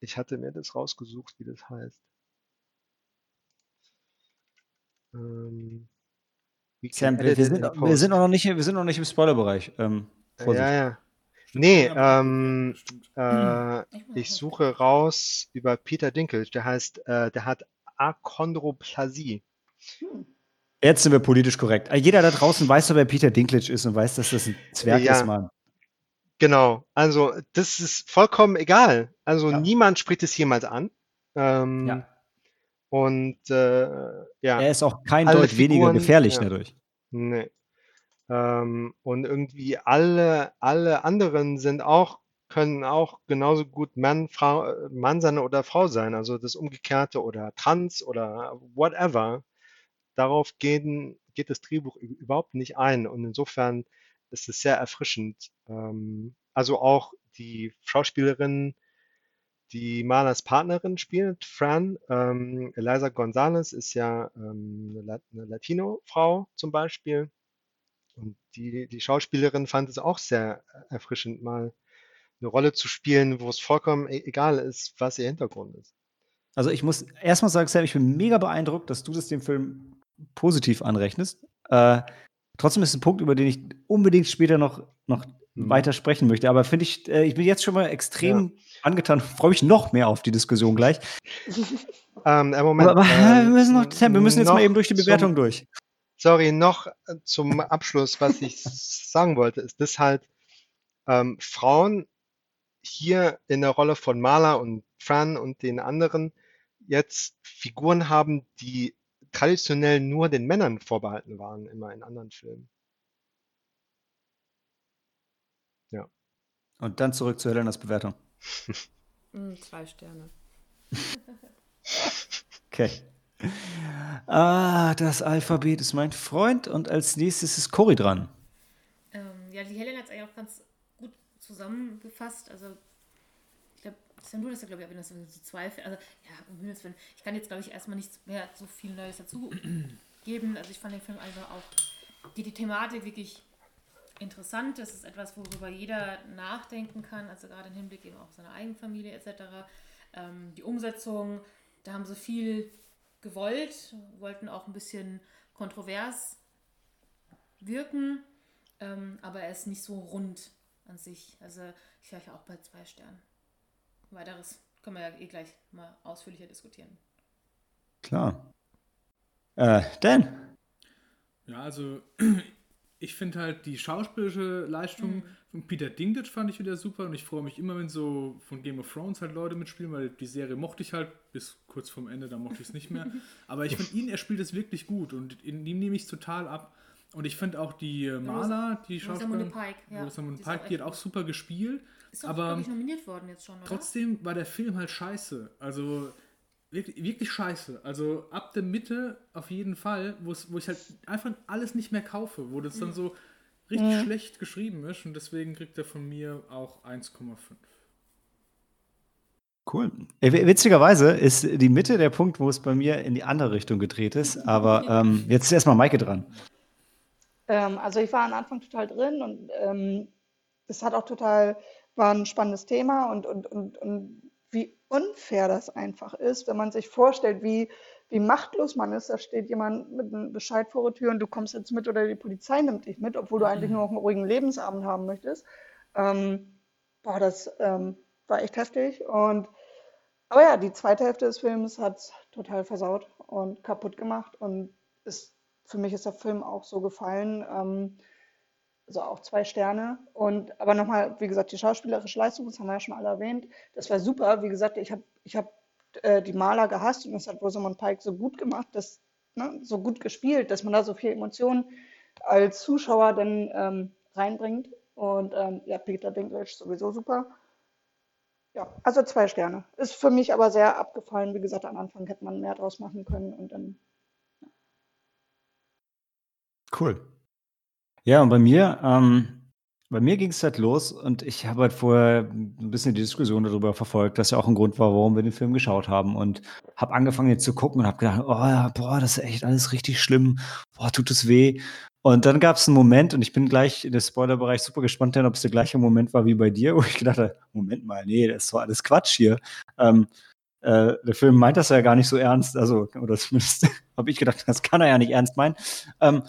ich hatte mir das rausgesucht, wie das heißt. Ähm, Sam, wir, wir, sind, in wir, sind noch nicht, wir sind noch nicht im Spoilerbereich. Ähm, Vorsicht. Ja, ja. Nee, ähm, äh, Ich suche raus über Peter Dinklage. Der heißt, äh, der hat Achondroplasie. Jetzt sind wir politisch korrekt. Äh, Jeder da draußen weiß doch, wer Peter Dinklage ist und weiß, dass das ein Zwerg Ja. ist, Mann. Genau. Also, das ist vollkommen egal. Also, Ja. niemand spricht es jemals an. Ähm, Ja. Und äh, ja. Er ist auch kein Alle Deut weniger Figuren, gefährlich ja. dadurch. Nee. Ähm, und irgendwie alle, alle anderen sind auch, können auch genauso gut Mann, Frau, Mann sein oder Frau sein. Also das Umgekehrte oder trans oder whatever. Darauf gehen, geht das Drehbuch überhaupt nicht ein. Und insofern ist es sehr erfrischend. Ähm, also auch die Schauspielerin, die Malers Partnerin spielt, Fran, ähm, Eliza Gonzalez ist ja ähm, eine Latino-Frau zum Beispiel. Und die, die Schauspielerin fand es auch sehr erfrischend, mal eine Rolle zu spielen, wo es vollkommen e- egal ist, was ihr Hintergrund ist. Also ich muss erstmal sagen, Sam, ich bin mega beeindruckt, dass du das dem Film positiv anrechnest. Äh, trotzdem ist es ein Punkt, über den ich unbedingt später noch, noch Mhm. weiter sprechen möchte. Aber finde ich, äh, ich bin jetzt schon mal extrem angetan, freue mich noch mehr auf die Diskussion gleich. Ähm, äh, Moment. Aber, aber äh, wir müssen noch, wir müssen jetzt mal eben durch die zum- Bewertung durch. Sorry, noch äh, zum Abschluss, was ich sagen wollte, ist, dass halt ähm, Frauen hier in der Rolle von Marla und Fran und den anderen jetzt Figuren haben, die traditionell nur den Männern vorbehalten waren, immer in anderen Filmen. Und dann zurück zu Helenas Bewertung. Hm, zwei Sterne. Okay. Ah, das Alphabet ist mein Freund und als nächstes ist Cory dran. Ähm, ja, die Helen hat es eigentlich auch ganz gut zusammengefasst. Also, Sven, du hast ja, glaube ich, wenn das so zwei, also, ja, um Himmels Willen, ich kann jetzt, glaube ich, erstmal nichts mehr so viel Neues dazu geben. Also, ich fand den Film einfach auch, die, die Thematik wirklich interessant. Das ist etwas, worüber jeder nachdenken kann, also gerade im Hinblick eben auf seine eigene Familie etc. Ähm, die Umsetzung, da haben sie viel gewollt, wollten auch ein bisschen kontrovers wirken, ähm, aber er ist nicht so rund an sich. Also ich wäre ja auch bei zwei Sternen. Weiteres können wir ja eh gleich mal ausführlicher diskutieren. Klar. Äh, Dan? Ja, also ich finde halt die schauspielerische Leistung mhm. von Peter Dinklage fand ich wieder super und ich freue mich immer, wenn so von Game of Thrones halt Leute mitspielen, weil die Serie mochte ich halt bis kurz vorm Ende, da mochte ich es nicht mehr. Aber ich finde ihn, er spielt es wirklich gut und in ihm nehme ich total ab. Und ich finde auch die äh, Maler, die Schauspielerin, Pike, ja. Rosamund Pike, die hat auch super gespielt. Ist auch, aber ich, nominiert worden jetzt schon, oder? Trotzdem war der Film halt scheiße. Also wirklich, wirklich scheiße. Also ab der Mitte auf jeden Fall, wo ich halt einfach alles nicht mehr kaufe, wo das dann mhm. so richtig ja. schlecht geschrieben ist und deswegen kriegt er von mir auch 1,5. Cool. Witzigerweise ist die Mitte der Punkt, wo es bei mir in die andere Richtung gedreht ist. Aber ähm, jetzt ist erstmal Maike dran. Ähm, also ich war am Anfang total drin und ähm, es hat auch total, war ein spannendes Thema und, und, und, und wie unfair das einfach ist, wenn man sich vorstellt, wie, wie machtlos man ist. Da steht jemand mit einem Bescheid vor der Tür und du kommst jetzt mit oder die Polizei nimmt dich mit, obwohl du eigentlich nur noch einen ruhigen Lebensabend haben möchtest. Ähm, boah, das ähm, war echt heftig. Und aber ja, die zweite Hälfte des Films hat es total versaut und kaputt gemacht. Und ist, für mich ist der Film auch so gefallen. Ähm, also auch zwei Sterne. Und aber nochmal, wie gesagt, die schauspielerische Leistung, das haben wir ja schon alle erwähnt, das war super. Wie gesagt, ich habe ich hab, äh, die Maler gehasst und das hat Rosamund Pike so gut gemacht, dass, ne, so gut gespielt, dass man da so viel Emotionen als Zuschauer dann ähm, reinbringt. Und ähm, ja, Peter Dinklage sowieso super. Ja, also zwei Sterne. Ist für mich aber sehr abgefallen. Wie gesagt, am Anfang hätte man mehr draus machen können und dann. Cool. Ja, und bei mir, ähm, bei mir ging es halt los und ich habe halt vorher ein bisschen die Diskussion darüber verfolgt, dass ja auch ein Grund war, warum wir den Film geschaut haben und habe angefangen jetzt zu gucken und habe gedacht, oh ja, boah, das ist echt alles richtig schlimm, boah, tut es weh. Und dann gab es einen Moment und ich bin gleich in den Spoilerbereich super gespannt, ob es der gleiche Moment war wie bei dir, wo ich gedacht habe, Moment mal, nee, das doch alles Quatsch hier. Ähm, äh, der Film meint das ja gar nicht so ernst, also, oder zumindest habe ich gedacht, das kann er ja nicht ernst meinen. Ähm,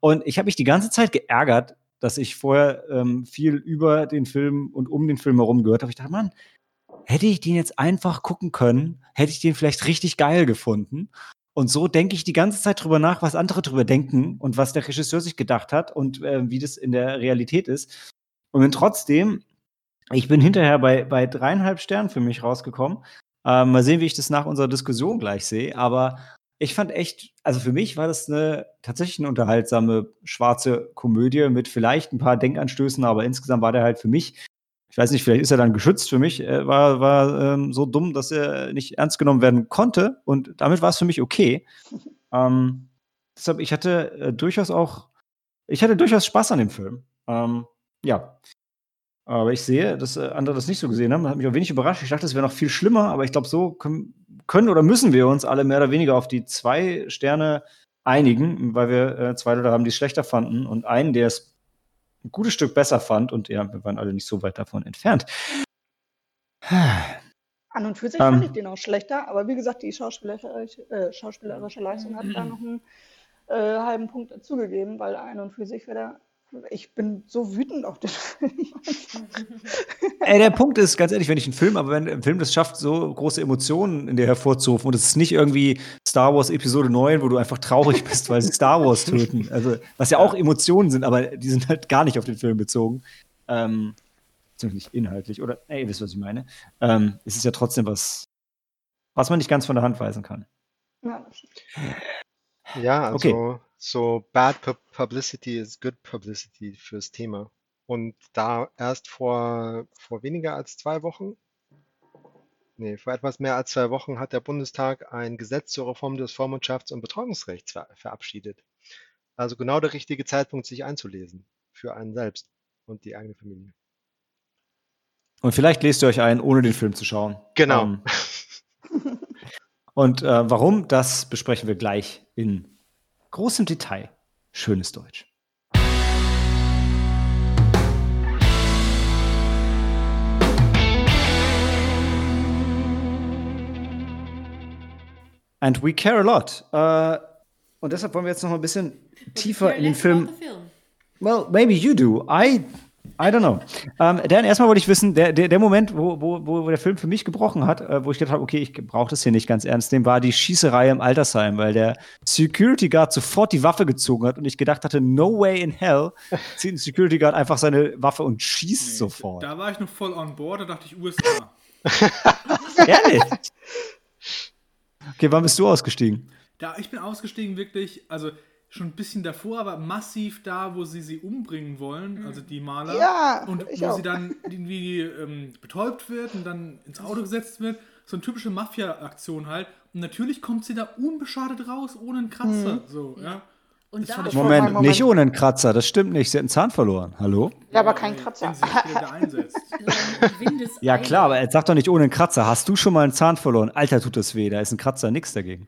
und ich habe mich die ganze Zeit geärgert, dass ich vorher ähm, viel über den Film und um den Film herum gehört habe. Ich dachte, Mann, hätte ich den jetzt einfach gucken können, hätte ich den vielleicht richtig geil gefunden. Und so denke ich die ganze Zeit drüber nach, was andere drüber denken und was der Regisseur sich gedacht hat und äh, wie das in der Realität ist. Und bin trotzdem, ich bin hinterher bei, bei dreieinhalb Sternen für mich rausgekommen. Ähm, mal sehen, wie ich das nach unserer Diskussion gleich sehe. Aber ich fand echt, also für mich war das eine tatsächlich eine unterhaltsame schwarze Komödie mit vielleicht ein paar Denkanstößen, aber insgesamt war der halt für mich, ich weiß nicht, vielleicht ist er dann geschützt für mich, er war, war ähm, so dumm, dass er nicht ernst genommen werden konnte und damit war es für mich okay. ähm, deshalb, ich hatte äh, durchaus auch, ich hatte durchaus Spaß an dem Film. Ähm, ja. Aber ich sehe, dass äh, andere das nicht so gesehen haben. Das hat mich auch wenig überrascht. Ich dachte, es wäre noch viel schlimmer, aber ich glaube, so können, können oder müssen wir uns alle mehr oder weniger auf die zwei Sterne einigen, weil wir äh, zwei Leute haben, die es schlechter fanden und einen, der es ein gutes Stück besser fand und ja, wir waren alle nicht so weit davon entfernt. An und für sich ähm, fand ich den auch schlechter, aber wie gesagt, die schauspielerische, äh, schauspielerische Leistung hat da noch einen äh, halben Punkt dazugegeben, weil an und für sich wäre der ich bin so wütend auf den Film. Ey, der Punkt ist, ganz ehrlich, wenn ich einen Film, aber wenn ein Film das schafft, so große Emotionen in dir hervorzurufen und es ist nicht irgendwie Star Wars Episode 9, wo du einfach traurig bist, weil sie Star Wars töten. Also, was ja auch Emotionen sind, aber die sind halt gar nicht auf den Film bezogen. Ähm, nicht inhaltlich, oder, ey, ihr wisst, was ich meine. Ähm, es ist ja trotzdem was, was man nicht ganz von der Hand weisen kann. Ja, ja also okay so bad publicity is good publicity fürs Thema. Und da erst vor, vor weniger als zwei Wochen Nee, vor etwas mehr als zwei Wochen hat der Bundestag ein Gesetz zur Reform des Vormundschafts- und Betreuungsrechts ver verabschiedet. Also genau der richtige Zeitpunkt, sich einzulesen für einen selbst und die eigene Familie. Und vielleicht lest ihr euch ein, ohne den Film zu schauen. Genau. Ähm, und äh, warum, das besprechen wir gleich in großem Detail. Schönes Deutsch. And we care a lot. Äh, und deshalb wollen wir jetzt noch mal ein bisschen tiefer in den Film. Well, maybe you do. I, I don't know. Ähm, Dan, erstmal wollte ich wissen, der, der, der Moment, wo, wo, wo der Film für mich gebrochen hat, äh, wo ich gedacht habe, okay, ich brauche das hier nicht ganz ernst nehmen, war die Schießerei im Altersheim, weil der Security Guard sofort die Waffe gezogen hat und ich gedacht hatte, no way in hell zieht ein Security Guard einfach seine Waffe und schießt nee, sofort. Da war ich noch voll on board, da dachte ich USA. Ehrlich? Okay, wann bist du ausgestiegen? Da, ich bin ausgestiegen wirklich, also schon ein bisschen davor, aber massiv da, wo sie sie umbringen wollen, also die Maler. Ja, und wo auch. sie dann irgendwie ähm, betäubt wird und dann ins Auto gesetzt wird. So eine typische Mafia-Aktion halt. Und natürlich kommt sie da unbeschadet raus, ohne einen Kratzer. Mhm. So, ja. Und da Moment, Moment, nicht ohne einen Kratzer, das stimmt nicht. Sie hat einen Zahn verloren. Hallo? Ja, aber kein Kratzer. ja, klar, aber er sagt doch nicht ohne einen Kratzer. Hast du schon mal einen Zahn verloren? Alter, tut das weh, da ist ein Kratzer, nichts dagegen.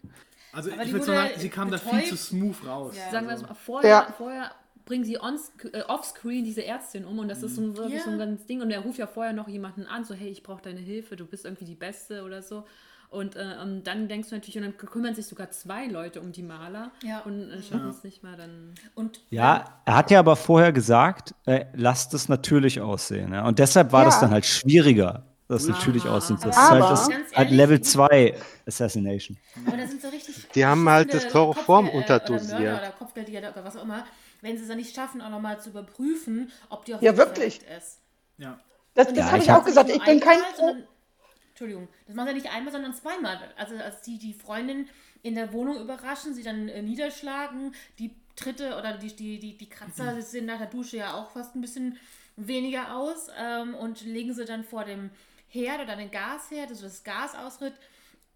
Also aber ich würde sagen, sie kam betäubt. da viel zu smooth raus. Ja. Sagen wir es mal, vorher, ja. vorher bringen sie äh, offscreen diese Ärztin um und das ist so, ein, wirklich ja. so ein ganzes Ding und er ruft ja vorher noch jemanden an, so hey, ich brauche deine Hilfe, du bist irgendwie die Beste oder so. Und, äh, und dann denkst du natürlich, und dann kümmern sich sogar zwei Leute um die Maler ja. und äh, schaffen es nicht mal dann. Und, ja, er hat ja aber vorher gesagt, äh, lasst es natürlich aussehen. Ja? Und deshalb war das dann halt schwieriger das natürlich aussehen. Das ist halt, das, halt Level 2 Assassination. Aber da sind so richtig. Die haben halt das Chloroform unterdosiert. Oder, oder Kopfgeldjäger oder was auch immer. Wenn sie es dann nicht schaffen, auch nochmal zu überprüfen, ob die auch ja, wirklich ist. Ja. Das, das ja, habe ich auch gesagt. Ich bin kein. Sondern, Entschuldigung, das machen sie nicht einmal, sondern zweimal. Also als die die Freundin in der Wohnung überraschen, sie dann äh, niederschlagen, die Tritte oder die, die, die, die Kratzer mhm. sehen nach der Dusche ja auch fast ein bisschen weniger aus ähm, und legen sie dann vor dem Herd oder einen Gasherd, also das Gas ausritt,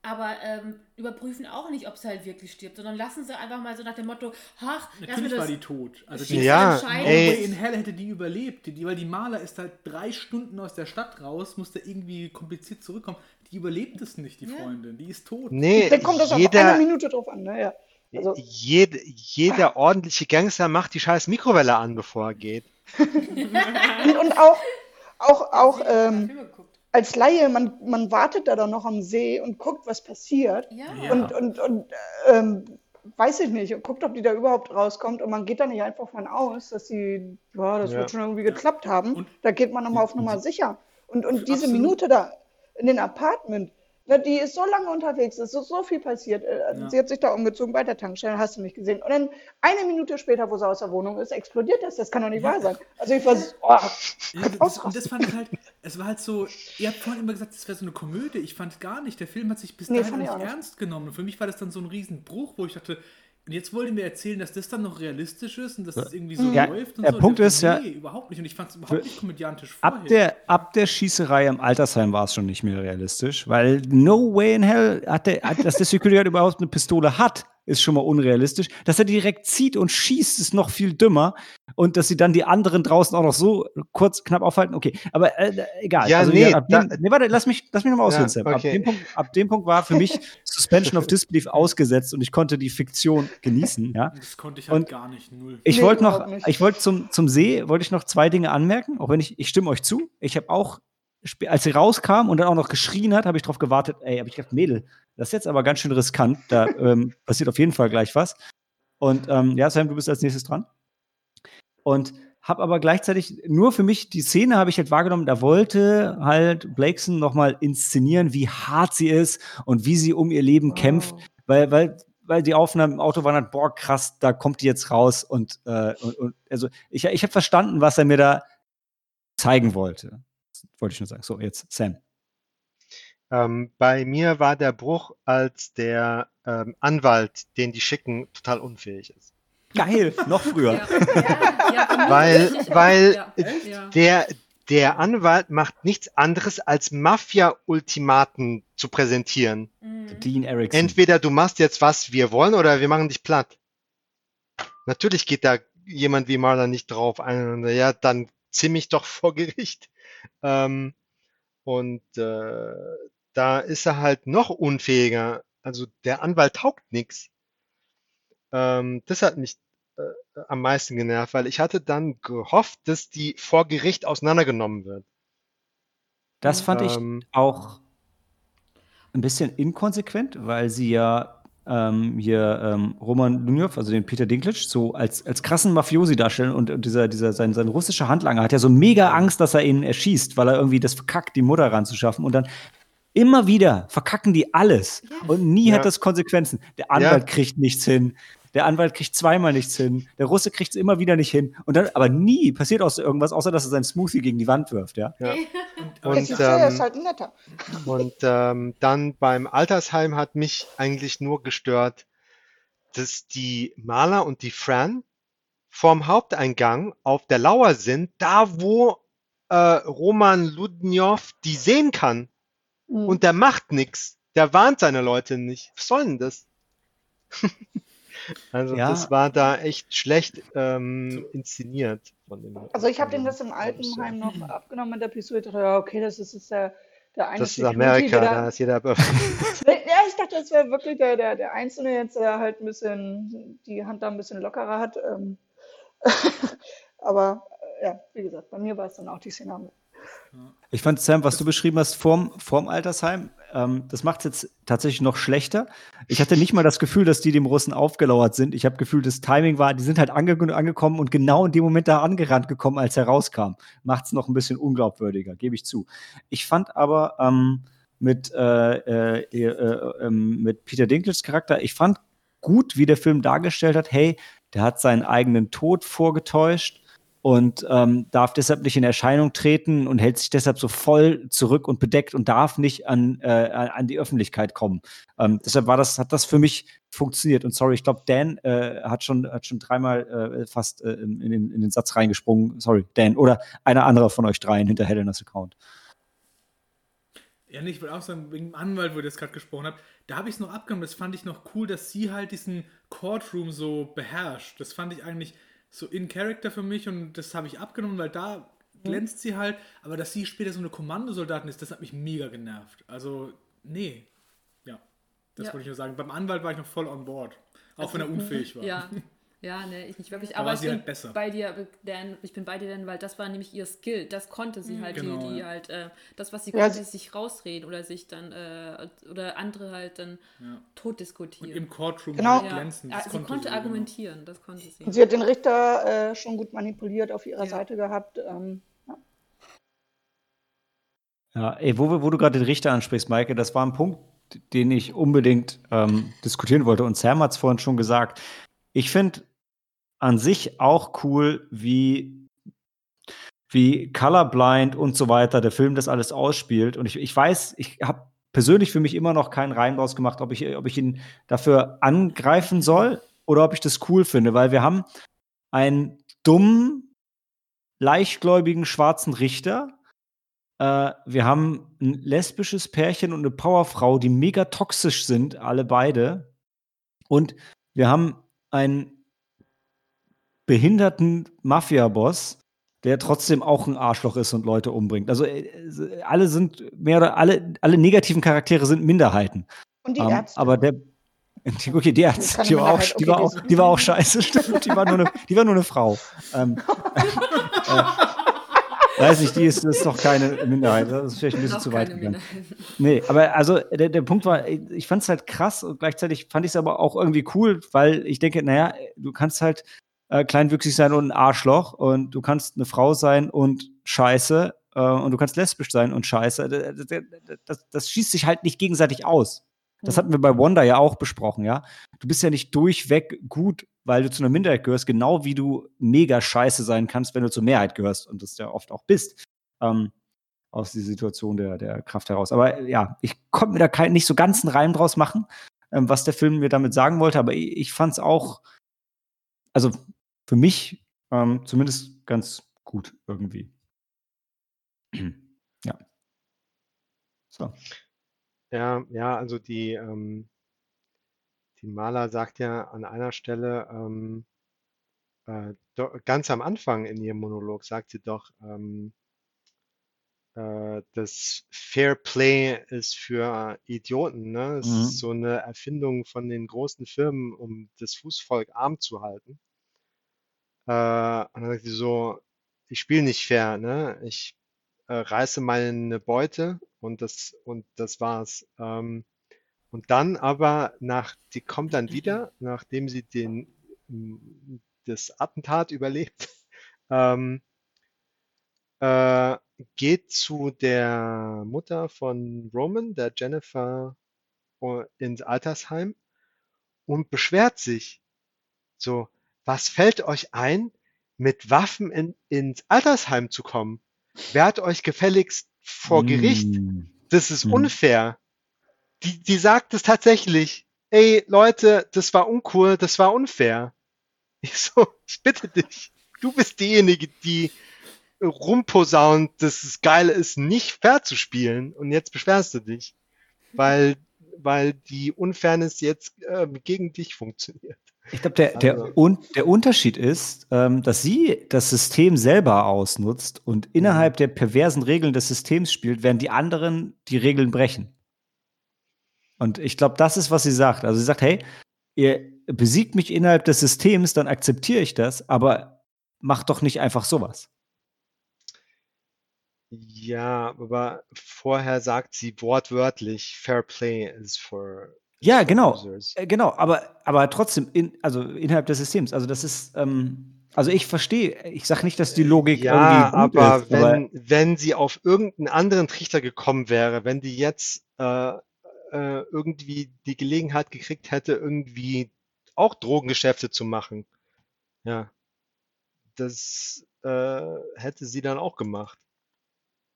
aber ähm, überprüfen auch nicht, ob sie halt wirklich stirbt, sondern lassen sie einfach mal so nach dem Motto, ach, natürlich war die tot. Also die ja, ey. in Hell hätte die überlebt, die, weil die Maler ist halt drei Stunden aus der Stadt raus, musste irgendwie kompliziert zurückkommen. Die überlebt es nicht, die ja. Freundin, die ist tot. Nee, dann kommt das jeder, auf eine Minute drauf an, ne? Ja. Also. Jed, jeder ordentliche Gangster macht die scheiß Mikrowelle an, bevor er geht. und auch, auch, auch, ähm, als Laie, man, man wartet da dann noch am See und guckt, was passiert. Ja. Und, und, und ähm, weiß ich nicht, und guckt, ob die da überhaupt rauskommt. Und man geht da nicht einfach von aus, dass sie, ja, das ja. wird schon irgendwie geklappt haben. Und, da geht man nochmal auf Nummer sicher. Und, und diese Absolut. Minute da in den Apartment, na, die ist so lange unterwegs, es ist so viel passiert. Äh, ja. Sie hat sich da umgezogen bei der Tankstelle, hast du nicht gesehen. Und dann eine Minute später, wo sie aus der Wohnung ist, explodiert das. Das kann doch nicht ja. wahr sein. Also ich war so, oh, ja, das, und das fand ich halt, es war halt so, ihr habt vorhin immer gesagt, das wäre so eine Komödie. Ich fand gar nicht. Der Film hat sich bis nee, dahin nicht, nicht ernst genommen. Und für mich war das dann so ein Riesenbruch, wo ich dachte, und jetzt wollt ihr mir erzählen, dass das dann noch realistisch ist und dass es irgendwie so ja, läuft und der so. Punkt ist nee, ja. überhaupt nicht. Und ich fand es überhaupt nicht komödiantisch vorher. Ab der, ab der Schießerei im Altersheim war es schon nicht mehr realistisch, weil no way in hell hat der, hat, dass der Security überhaupt eine Pistole hat ist schon mal unrealistisch. Dass er direkt zieht und schießt, ist noch viel dümmer. Und dass sie dann die anderen draußen auch noch so kurz knapp aufhalten, okay. Aber äh, egal. Ja, also, nee, ab dem, nee, warte, lass mich, lass mich nochmal ausführen, ja, okay. ab, dem Punkt, ab dem Punkt war für mich Suspension of Disbelief ausgesetzt und ich konnte die Fiktion genießen. Ja? Das konnte ich halt und gar nicht. Null. Ich nee, wollte noch, ich wollte zum, zum See, wollte ich noch zwei Dinge anmerken, auch wenn ich, ich stimme euch zu. Ich habe auch als sie rauskam und dann auch noch geschrien hat, habe ich darauf gewartet, ey, habe ich gedacht, Mädel, das ist jetzt aber ganz schön riskant, da ähm, passiert auf jeden Fall gleich was. Und ähm, ja, Sam, du bist als nächstes dran. Und habe aber gleichzeitig nur für mich die Szene habe ich halt wahrgenommen, da wollte halt Blakeson nochmal inszenieren, wie hart sie ist und wie sie um ihr Leben oh. kämpft, weil, weil, weil die Aufnahmen im Auto waren halt, boah, krass, da kommt die jetzt raus und, äh, und, und also ich, ich habe verstanden, was er mir da zeigen wollte wollte ich nur sagen. So, jetzt Sam. Ähm, bei mir war der Bruch, als der ähm, Anwalt, den die schicken, total unfähig ist. Geil, noch früher. Ja, ja, ja, weil weil der, der Anwalt macht nichts anderes als Mafia-Ultimaten zu präsentieren. Mhm. Dean Erickson. Entweder du machst jetzt was wir wollen oder wir machen dich platt. Natürlich geht da jemand wie Marla nicht drauf ein ja, dann ziemlich doch vor Gericht. Ähm, und äh, da ist er halt noch unfähiger. Also der Anwalt taugt nix. Ähm, das hat mich äh, am meisten genervt, weil ich hatte dann gehofft, dass die vor Gericht auseinandergenommen wird. Das fand ich Ähm, auch ein bisschen inkonsequent, weil sie ja ähm, hier ähm, Roman Lunjov, also den Peter Dinklage, so als, als krassen Mafiosi darstellen und, und dieser, dieser, sein, sein russischer Handlanger hat ja so mega Angst, dass er ihn erschießt, weil er irgendwie das verkackt, die Mutter ranzuschaffen und dann immer wieder verkacken die alles und nie Ja. hat das Konsequenzen. Der Anwalt kriegt nichts hin. Der Anwalt kriegt zweimal nichts hin. Der Russe kriegt es immer wieder nicht hin. Und dann, aber nie passiert aus irgendwas, außer dass er seinen Smoothie gegen die Wand wirft, ja. Ja. Und, ist ähm, halt ein netter. Und ähm, dann beim Altersheim hat mich eigentlich nur gestört, dass die Maler und die Fran vorm Haupteingang auf der Lauer sind, da wo äh, Roman Ludnjov die sehen kann. Mhm. Und der macht nix. Der warnt seine Leute nicht. Was soll denn das? also Ja. das war da echt schlecht ähm, inszeniert von dem. Also ich habe dem das im. Altenheim noch abgenommen mit der Pistole. Ich dachte, ja, okay, das ist jetzt der, der eine Das ist Security, Amerika, der da ist jeder. Ja, ich dachte, das wäre wirklich der, der, der Einzelne jetzt, der halt ein bisschen die Hand da ein bisschen lockerer hat. Ähm, aber äh, ja, wie gesagt, bei mir war es dann auch die Szene. Ich fand, Sam, was du beschrieben hast vorm, vorm Altersheim, ähm, das macht es jetzt tatsächlich noch schlechter. Ich hatte nicht mal das Gefühl, dass die dem Russen aufgelauert sind. Ich habe Gefühl, das Timing war, die sind halt ange angekommen und genau in dem Moment da angerannt gekommen, als er rauskam. Macht es noch ein bisschen unglaubwürdiger, gebe ich zu. Ich fand aber ähm, mit, äh, äh, äh, ähm, mit Peter Dinklages Charakter, ich fand gut, wie der Film dargestellt hat, hey, der hat seinen eigenen Tod vorgetäuscht und ähm, darf deshalb nicht in Erscheinung treten und hält sich deshalb so voll zurück und bedeckt und darf nicht an, äh, an die Öffentlichkeit kommen. Ähm, deshalb war das, hat das für mich funktioniert. Und sorry, ich glaube, Dan äh, hat, schon, hat schon dreimal äh, fast äh, in, den, in den Satz reingesprungen. Sorry, Dan. Oder einer anderer von euch dreien hinter Helenas Account. Ja, ich wollte auch sagen, wegen dem Anwalt, wo ihr das gerade gesprochen habt, da habe ich es noch abgenommen. Das fand ich noch cool, dass sie halt diesen Courtroom so beherrscht. Das fand ich eigentlich so in Character für mich und das habe ich abgenommen, weil da glänzt sie halt. Aber dass sie später so eine Kommandosoldatin ist, das hat mich mega genervt. Also, nee. Ja, das Ja. wollte ich nur sagen. Beim Anwalt war ich noch voll on board. Auch wenn er unfähig war. Ja. Ja, ne, ich nicht wirklich. Da Aber war ich sie bin halt besser. bei dir, Dan, ich bin bei dir, Dan, weil das war nämlich ihr Skill. Das konnte sie halt, Genau, die, die ja. halt, äh, das, was sie Ja, konnte, sie- ist sich rausreden oder sich dann, äh, oder andere halt dann Ja. tot Und diskutieren. im Courtroom Genau. halt glänzen. Ja, sie konnte genau. argumentieren, das konnte sie. Und sie hat den Richter äh, schon gut manipuliert auf ihrer Ja. Seite gehabt. Ähm, Ja, ey, wo, wo du gerade den Richter ansprichst, Maike, das war ein Punkt, den ich unbedingt ähm, diskutieren wollte. Und Sam hat es vorhin schon gesagt. Ich finde an sich auch cool, wie, wie colorblind und so weiter der Film das alles ausspielt. Und ich, ich weiß, ich habe persönlich für mich immer noch keinen Reim draus gemacht, ob ich, ob ich ihn dafür angreifen soll oder ob ich das cool finde, weil wir haben einen dummen, leichtgläubigen schwarzen Richter, äh, wir haben ein lesbisches Pärchen und eine Powerfrau, die mega toxisch sind, alle beide. Und wir haben einen behinderten Mafia-Boss, der trotzdem auch ein Arschloch ist und Leute umbringt. Also äh, alle sind mehr oder alle, alle negativen Charaktere sind Minderheiten. und die Ähm, Ärzte. aber der okay, die Ärzte, Keine die war auch, die war auch, die war auch scheiße, stimmt. Die war nur eine, die war nur eine Frau. Ähm, äh, weiß nicht, die ist, ist doch keine Minderheit. Das ist vielleicht ein bisschen zu weit gegangen. Nee, aber also der, der Punkt war, ich fand es halt krass und gleichzeitig fand ich es aber auch irgendwie cool, weil ich denke, naja, du kannst halt äh, kleinwüchsig sein und ein Arschloch und du kannst eine Frau sein und scheiße äh, und du kannst lesbisch sein und scheiße. Das, das, das, schießt sich halt nicht gegenseitig aus. Das hatten wir bei Wanda ja auch besprochen, ja. Du bist ja nicht durchweg gut, weil du zu einer Minderheit gehörst, genau wie du mega scheiße sein kannst, wenn du zur Mehrheit gehörst und das ja oft auch bist. Ähm, aus dieser Situation der, der Kraft heraus. Aber äh, ja, ich konnte mir da kein, nicht so ganz einen Reim draus machen, ähm, was der Film mir damit sagen wollte, aber ich, ich fand es auch, also für mich ähm, zumindest ganz gut irgendwie. ja. So. Ja, ja, also die, ähm, die Maler sagt ja an einer Stelle, ähm, äh, do, ganz am Anfang in ihrem Monolog sagt sie doch, ähm, äh, das Fair Play ist für Idioten, ne? Es Mhm. ist so eine Erfindung von den großen Firmen, um das Fußvolk arm zu halten. Äh, und dann sagt sie so, ich spiele nicht fair, ne? Ich äh, reiße meine Beute und das und das war's. Ähm, und dann aber nach, die kommt dann wieder, nachdem sie den m, das Attentat überlebt, ähm, äh, geht zu der Mutter von Roman, der Jennifer, äh, ins Altersheim und beschwert sich. So, was fällt euch ein, mit Waffen in, ins Altersheim zu kommen? Wehrt euch gefälligst vor Gericht. Mm. Das ist Mhm. unfair. Die, die sagt es tatsächlich. Ey, Leute, das war uncool, das war unfair. Ich so, ich bitte dich. Du bist diejenige, die rumposaunt, dass es geil ist, nicht fair zu spielen. Und jetzt beschwerst du dich. Weil, weil die Unfairness jetzt äh, gegen dich funktioniert. Ich glaube, der, der, Also- un, der Unterschied ist, ähm, dass sie das System selber ausnutzt und innerhalb der perversen Regeln des Systems spielt, während die anderen die Regeln brechen. Und ich glaube, das ist, was sie sagt. Also sie sagt, hey, ihr besiegt mich innerhalb des Systems, dann akzeptiere ich das, aber macht doch nicht einfach sowas. Ja, aber vorher sagt sie wortwörtlich, Fair Play is for Ja, genau. Äh, Genau, aber, aber trotzdem, in, also innerhalb des Systems. Also das ist, ähm, also ich verstehe, ich sage nicht, dass die Logik Ja, irgendwie aber ist, aber wenn, wenn sie auf irgendeinen anderen Trichter gekommen wäre, wenn die jetzt äh, äh, irgendwie die Gelegenheit gekriegt hätte, irgendwie auch Drogengeschäfte zu machen, ja, das äh, hätte sie dann auch gemacht.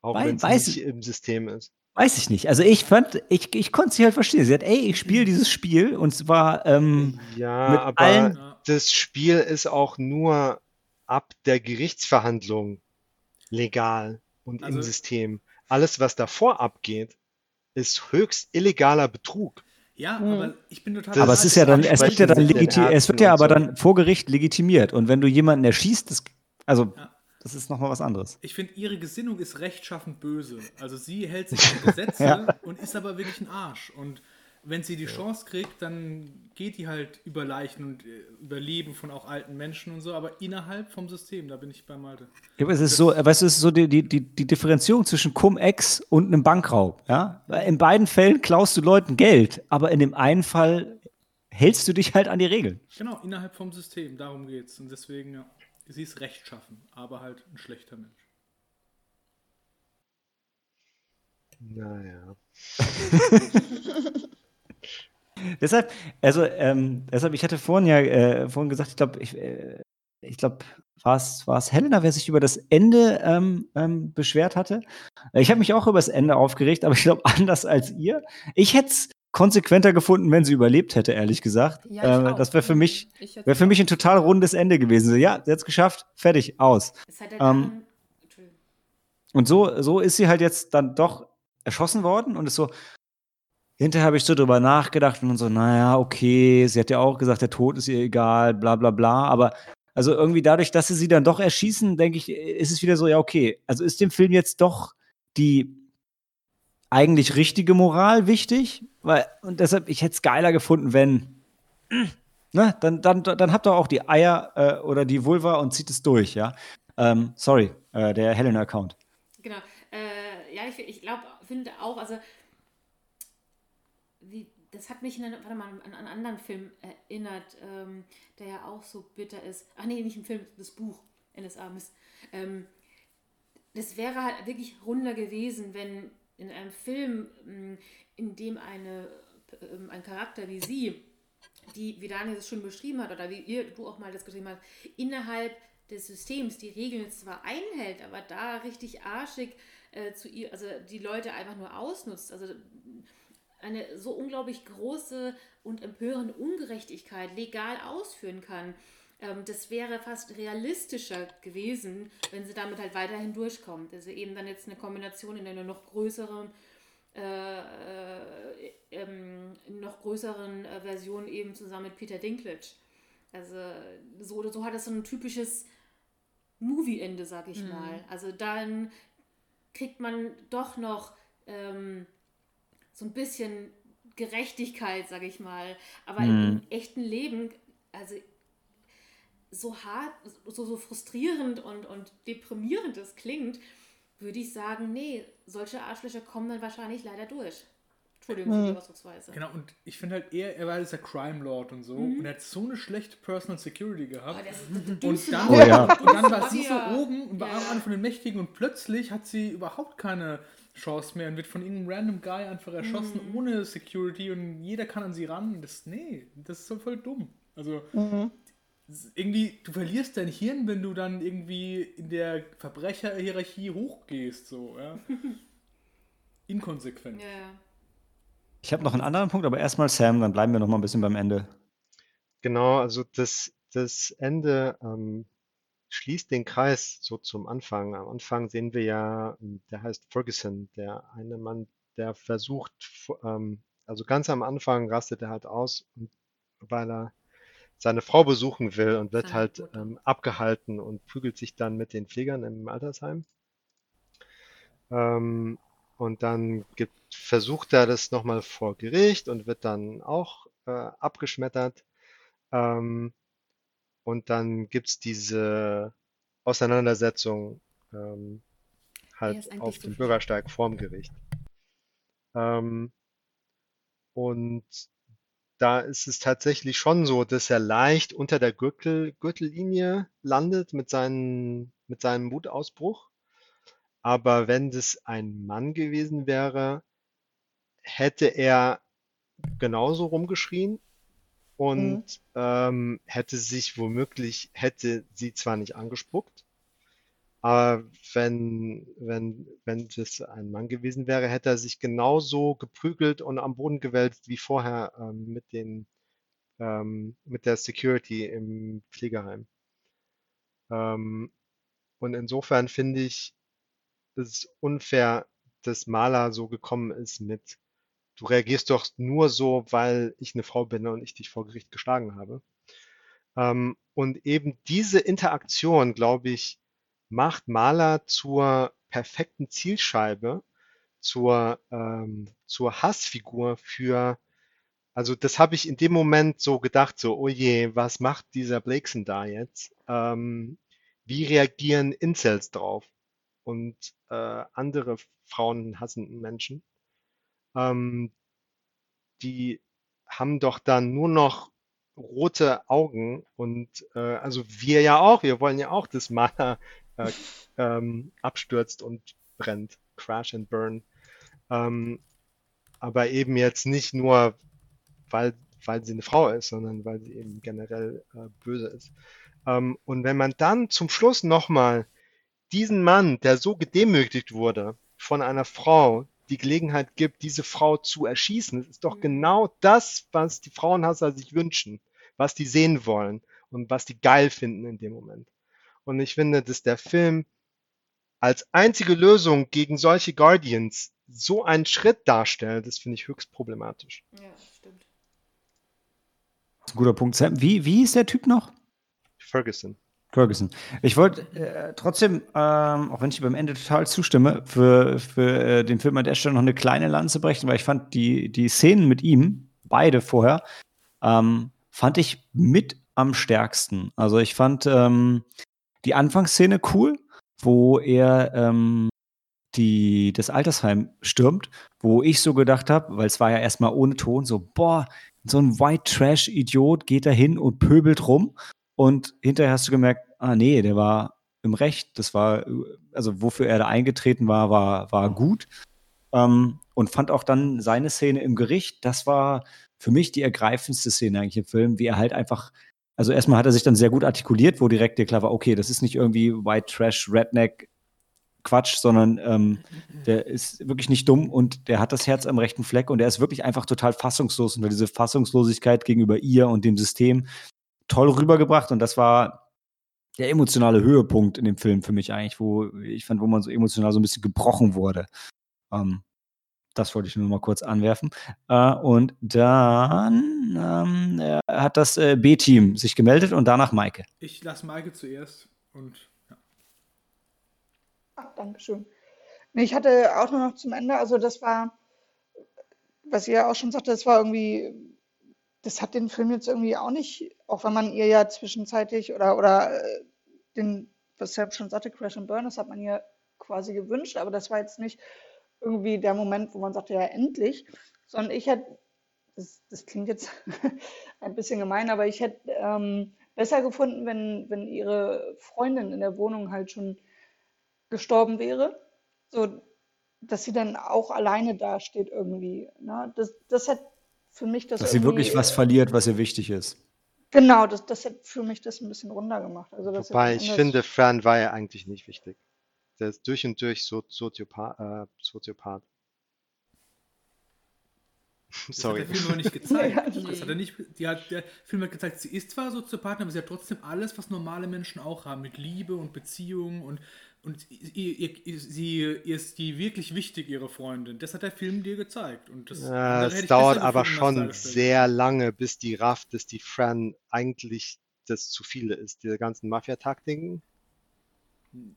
Auch wenn es nicht ich- im System ist. Weiß ich nicht. Also ich fand, ich, ich konnte sie halt verstehen. Sie hat, ey, ich spiele dieses Spiel und zwar ähm, Ja, mit aber allen- das Spiel ist auch nur ab der Gerichtsverhandlung legal und Also- im System. Alles, was davor abgeht, ist höchst illegaler Betrug. Ja, Mhm. aber ich bin total. Aber es ist ja dann, es wird ja dann legitimiert, es wird ja aber so. dann vor Gericht legitimiert. Und wenn du jemanden erschießt, das, also Ja. Das ist nochmal was anderes. Ich finde, ihre Gesinnung ist rechtschaffend böse. Also sie hält sich an Gesetze Ja. und ist aber wirklich ein Arsch. Und wenn sie die Chance kriegt, dann geht die halt über Leichen und äh, über Leben von auch alten Menschen und so, aber innerhalb vom System, da bin ich bei Malte. Ja, aber es ist so, weißt du, es ist so die, die, die, Differenzierung zwischen Cum-Ex und einem Bankraub. Ja? In beiden Fällen klaust du Leuten Geld, aber in dem einen Fall hältst du dich halt an die Regeln. Genau, innerhalb vom System, darum geht's. Und deswegen, ja, sie ist rechtschaffen, aber halt ein schlechter Mensch. Naja. Deshalb, also, ähm, deshalb, ich hatte vorhin ja äh, vorhin gesagt, ich glaube, ich, äh, ich glaube, war es Helena, wer sich über das Ende ähm, ähm, beschwert hatte? Ich habe mich auch über das Ende aufgeregt, aber ich glaube, anders als ihr. Ich hätte es konsequenter gefunden, wenn sie überlebt hätte, ehrlich gesagt. Ja, äh, das wäre für mich, Ich jetzt wäre für mich ein total rundes Ende gewesen. So, ja, sie hat es geschafft, fertig, aus. Ähm. Und so, so ist sie halt jetzt dann doch erschossen worden und ist so. Hinterher habe ich so drüber nachgedacht und so, naja, okay, sie hat ja auch gesagt, der Tod ist ihr egal, bla bla bla. Aber also irgendwie dadurch, dass sie sie dann doch erschießen, denke ich, ist es wieder so, ja, okay. Also ist dem Film jetzt doch die eigentlich richtige Moral wichtig? Weil, und deshalb, ich hätte es geiler gefunden, wenn. Ne, dann, dann, dann habt ihr auch die Eier äh, oder die Vulva und zieht es durch, ja. Ähm, sorry, äh, der Helena-Account. Genau. Äh, ja, ich, ich glaube, finde auch, also wie, das hat mich einen, warte mal, an einen anderen Film erinnert, ähm, der ja auch so bitter ist. Ach nee, nicht im Film, das Buch NSA Mist. Ähm, das wäre halt wirklich runder gewesen, wenn in einem Film, mh, in dem eine, ähm, ein Charakter wie sie, die, wie Daniel es schon beschrieben hat, oder wie ihr, du auch mal das geschrieben hast, innerhalb des Systems die Regeln zwar einhält, aber da richtig arschig äh, zu ihr, also die Leute einfach nur ausnutzt. Also eine so unglaublich große und empörende Ungerechtigkeit legal ausführen kann. Ähm, das wäre fast realistischer gewesen, wenn sie damit halt weiterhin durchkommt. Also eben dann jetzt eine Kombination in einer noch größeren äh, äh, ähm, noch größeren äh, Version eben zusammen mit Peter Dinklage. Also so oder so hat es so ein typisches Movie-Ende, sag ich mhm. mal. Also dann kriegt man doch noch ähm, so ein bisschen Gerechtigkeit, sag ich mal. Aber mhm. im, im echten Leben, also so hart, so, so frustrierend und, und deprimierend es klingt, würde ich sagen, nee, solche Arschlöcher kommen dann wahrscheinlich leider durch. Entschuldigung für die Ausdrucksweise. Genau, und ich finde halt eher, er war dieser Crime Lord und so mhm. und er hat so eine schlechte Personal Security gehabt. Oh, und, dann, oh, ja. und dann war sie so oben und war ja. einer von den Mächtigen und plötzlich hat sie überhaupt keine Chance mehr und wird von irgendeinem random Guy einfach erschossen mhm. ohne Security und jeder kann an sie ran. Das, nee, das ist so voll dumm. Also, mhm irgendwie, du verlierst dein Hirn, wenn du dann irgendwie in der Verbrecherhierarchie hochgehst, so, ja. Inkonsequent. Ja. Ich habe noch einen anderen Punkt, aber erstmal Sam, dann bleiben wir noch mal ein bisschen beim Ende. Genau, also das, das Ende ähm, schließt den Kreis so zum Anfang. Am Anfang sehen wir ja, der heißt Ferguson, der eine Mann, der versucht, ähm, also ganz am Anfang rastet er halt aus, weil er seine Frau besuchen will und wird halt ähm, abgehalten und prügelt sich dann mit den Pflegern im Altersheim. Ähm, und dann gibt, versucht er das nochmal vor Gericht und wird dann auch äh, abgeschmettert. Ähm, und dann gibt's diese Auseinandersetzung ähm, halt auf dem Bürgersteig vorm Gericht. Ähm, und da ist es tatsächlich schon so, dass er leicht unter der Gürtel, Gürtellinie landet mit, seinen, mit seinem Wutausbruch. Aber wenn das ein Mann gewesen wäre, hätte er genauso rumgeschrien und mhm. ähm, hätte sich womöglich, hätte sie zwar nicht angespuckt, aber wenn, wenn, wenn das ein Mann gewesen wäre, hätte er sich genauso geprügelt und am Boden gewälzt wie vorher ähm, mit den, ähm, mit der Security im Pflegeheim. Ähm, und insofern finde ich es unfair, dass Maler so gekommen ist mit, du reagierst doch nur so, weil ich eine Frau bin und ich dich vor Gericht geschlagen habe. Ähm, und eben diese Interaktion, glaube ich, macht Maler zur perfekten Zielscheibe, zur, ähm, zur Hassfigur für, also das habe ich in dem Moment so gedacht, so, oh je, was macht dieser Blakeson da jetzt? Ähm, wie reagieren Incels drauf? Und äh, andere Frauen hassenden Menschen, ähm, die haben doch dann nur noch rote Augen und äh, also wir ja auch, wir wollen ja auch, dass Maler äh, ähm, abstürzt und brennt. Crash and Burn. Ähm, aber eben jetzt nicht nur, weil, weil sie eine Frau ist, sondern weil sie eben generell äh, böse ist. Ähm, und wenn man dann zum Schluss nochmal diesen Mann, der so gedemütigt wurde von einer Frau, die Gelegenheit gibt, diese Frau zu erschießen, das ist doch mhm. genau das, was die Frauenhasser sich wünschen, was die sehen wollen und was die geil finden in dem Moment. Und ich finde, dass der Film als einzige Lösung gegen solche Guardians so einen Schritt darstellt, das finde ich höchst problematisch. Ja, stimmt. Das ist ein guter Punkt. Sam, wie, wie ist der Typ noch? Ferguson. Ferguson. Ich wollte äh, trotzdem, ähm, auch wenn ich beim Ende total zustimme, für, für äh, den Film an der Stelle noch eine kleine Lanze brechen, weil ich fand die, die Szenen mit ihm, beide vorher, ähm, fand ich mit am stärksten. Also ich fand ähm, die Anfangsszene cool, wo er ähm, die, das Altersheim stürmt, wo ich so gedacht habe, weil es war ja erstmal ohne Ton, so, boah, so ein White Trash-Idiot geht da hin und pöbelt rum. Und hinterher hast du gemerkt, ah nee, der war im Recht. Das war, also wofür er da eingetreten war, war, war gut. Ähm, und fand auch dann seine Szene im Gericht, das war für mich die ergreifendste Szene eigentlich im Film, wie er halt einfach also erstmal hat er sich dann sehr gut artikuliert, wo direkt dir klar war, okay, das ist nicht irgendwie White Trash, Redneck, Quatsch, sondern ähm, der ist wirklich nicht dumm und der hat das Herz am rechten Fleck und er ist wirklich einfach total fassungslos. Und diese Fassungslosigkeit gegenüber ihr und dem System, toll rübergebracht und das war der emotionale Höhepunkt in dem Film für mich eigentlich, wo ich fand, wo man so emotional so ein bisschen gebrochen wurde. Ähm, das wollte ich nur mal kurz anwerfen. Äh, und dann ähm, äh, hat das äh, B-Team sich gemeldet und danach Maike. Ich lasse Maike zuerst und ja. Ach, Dankeschön. Nee, ich hatte auch nur noch zum Ende, also das war, was ihr auch schon sagte, das war irgendwie, das hat den Film jetzt irgendwie auch nicht, auch wenn man ihr ja zwischenzeitlich oder, oder den, was Sam schon sagte, Crash and Burn, das hat man ihr quasi gewünscht, aber das war jetzt nicht irgendwie der Moment, wo man sagte, ja, endlich, sondern ich hätte, das, das klingt jetzt ein bisschen gemein, aber ich hätte ähm, besser gefunden, wenn, wenn ihre Freundin in der Wohnung halt schon gestorben wäre, so dass sie dann auch alleine dasteht irgendwie. Ne? Das, das hat für mich das Dass sie wirklich was verliert, was ihr wichtig ist. Genau, das, das hat für mich das ein bisschen runter gemacht. Also, Wobei ich finde, Fran war ja eigentlich nicht wichtig. Der ist durch und durch so Soziopath. Äh, Soziopath. Das Sorry. hat der Film aber nicht gezeigt. Ja, das hat er nicht, die hat, der Film hat gezeigt, sie ist zwar Soziopath, aber sie hat trotzdem alles, was normale Menschen auch haben, mit Liebe und Beziehungen und, und ihr, ihr, ihr, sie ihr ist die wirklich wichtig, ihre Freundin. Das hat der Film dir gezeigt. Und das Ja, es dauert aber schon sehr lange, bis die rafft, dass die Fran eigentlich das zu viele ist. Diese ganzen Mafia-Taktiken.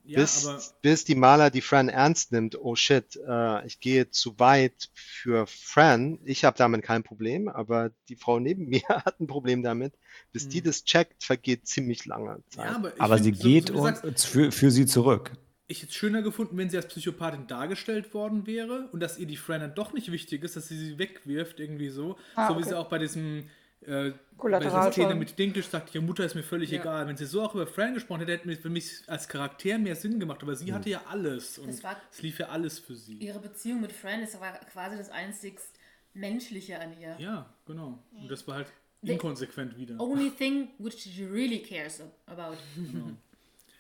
Ja, bis, aber bis die Maler die Fran ernst nimmt, oh shit, äh, ich gehe zu weit für Fran. Ich habe damit kein Problem, aber die Frau neben mir hat ein Problem damit. Bis die Hm. das checkt, vergeht ziemlich lange Zeit. ja, aber, Aber sie find, so- geht so wie und sagst, für, für sie zurück. ich hätte es schöner gefunden, wenn sie als Psychopathin dargestellt worden wäre und dass ihr die Fran dann doch nicht wichtig ist, dass sie sie wegwirft, irgendwie so. Ah, so wie okay. sie auch bei diesem äh, bei. Szene mit Dinklage sagt, ihre Mutter ist mir völlig Ja. egal. Wenn sie so auch über Fran gesprochen hätte, hätte mir für mich als Charakter mehr Sinn gemacht. Aber sie hatte ja alles und es lief ja alles für sie. Ihre Beziehung mit Fran ist aber quasi das einzigst Menschliche an ihr. Ja, genau. Und das war halt The- inkonsequent wieder. Only thing which she really cares about.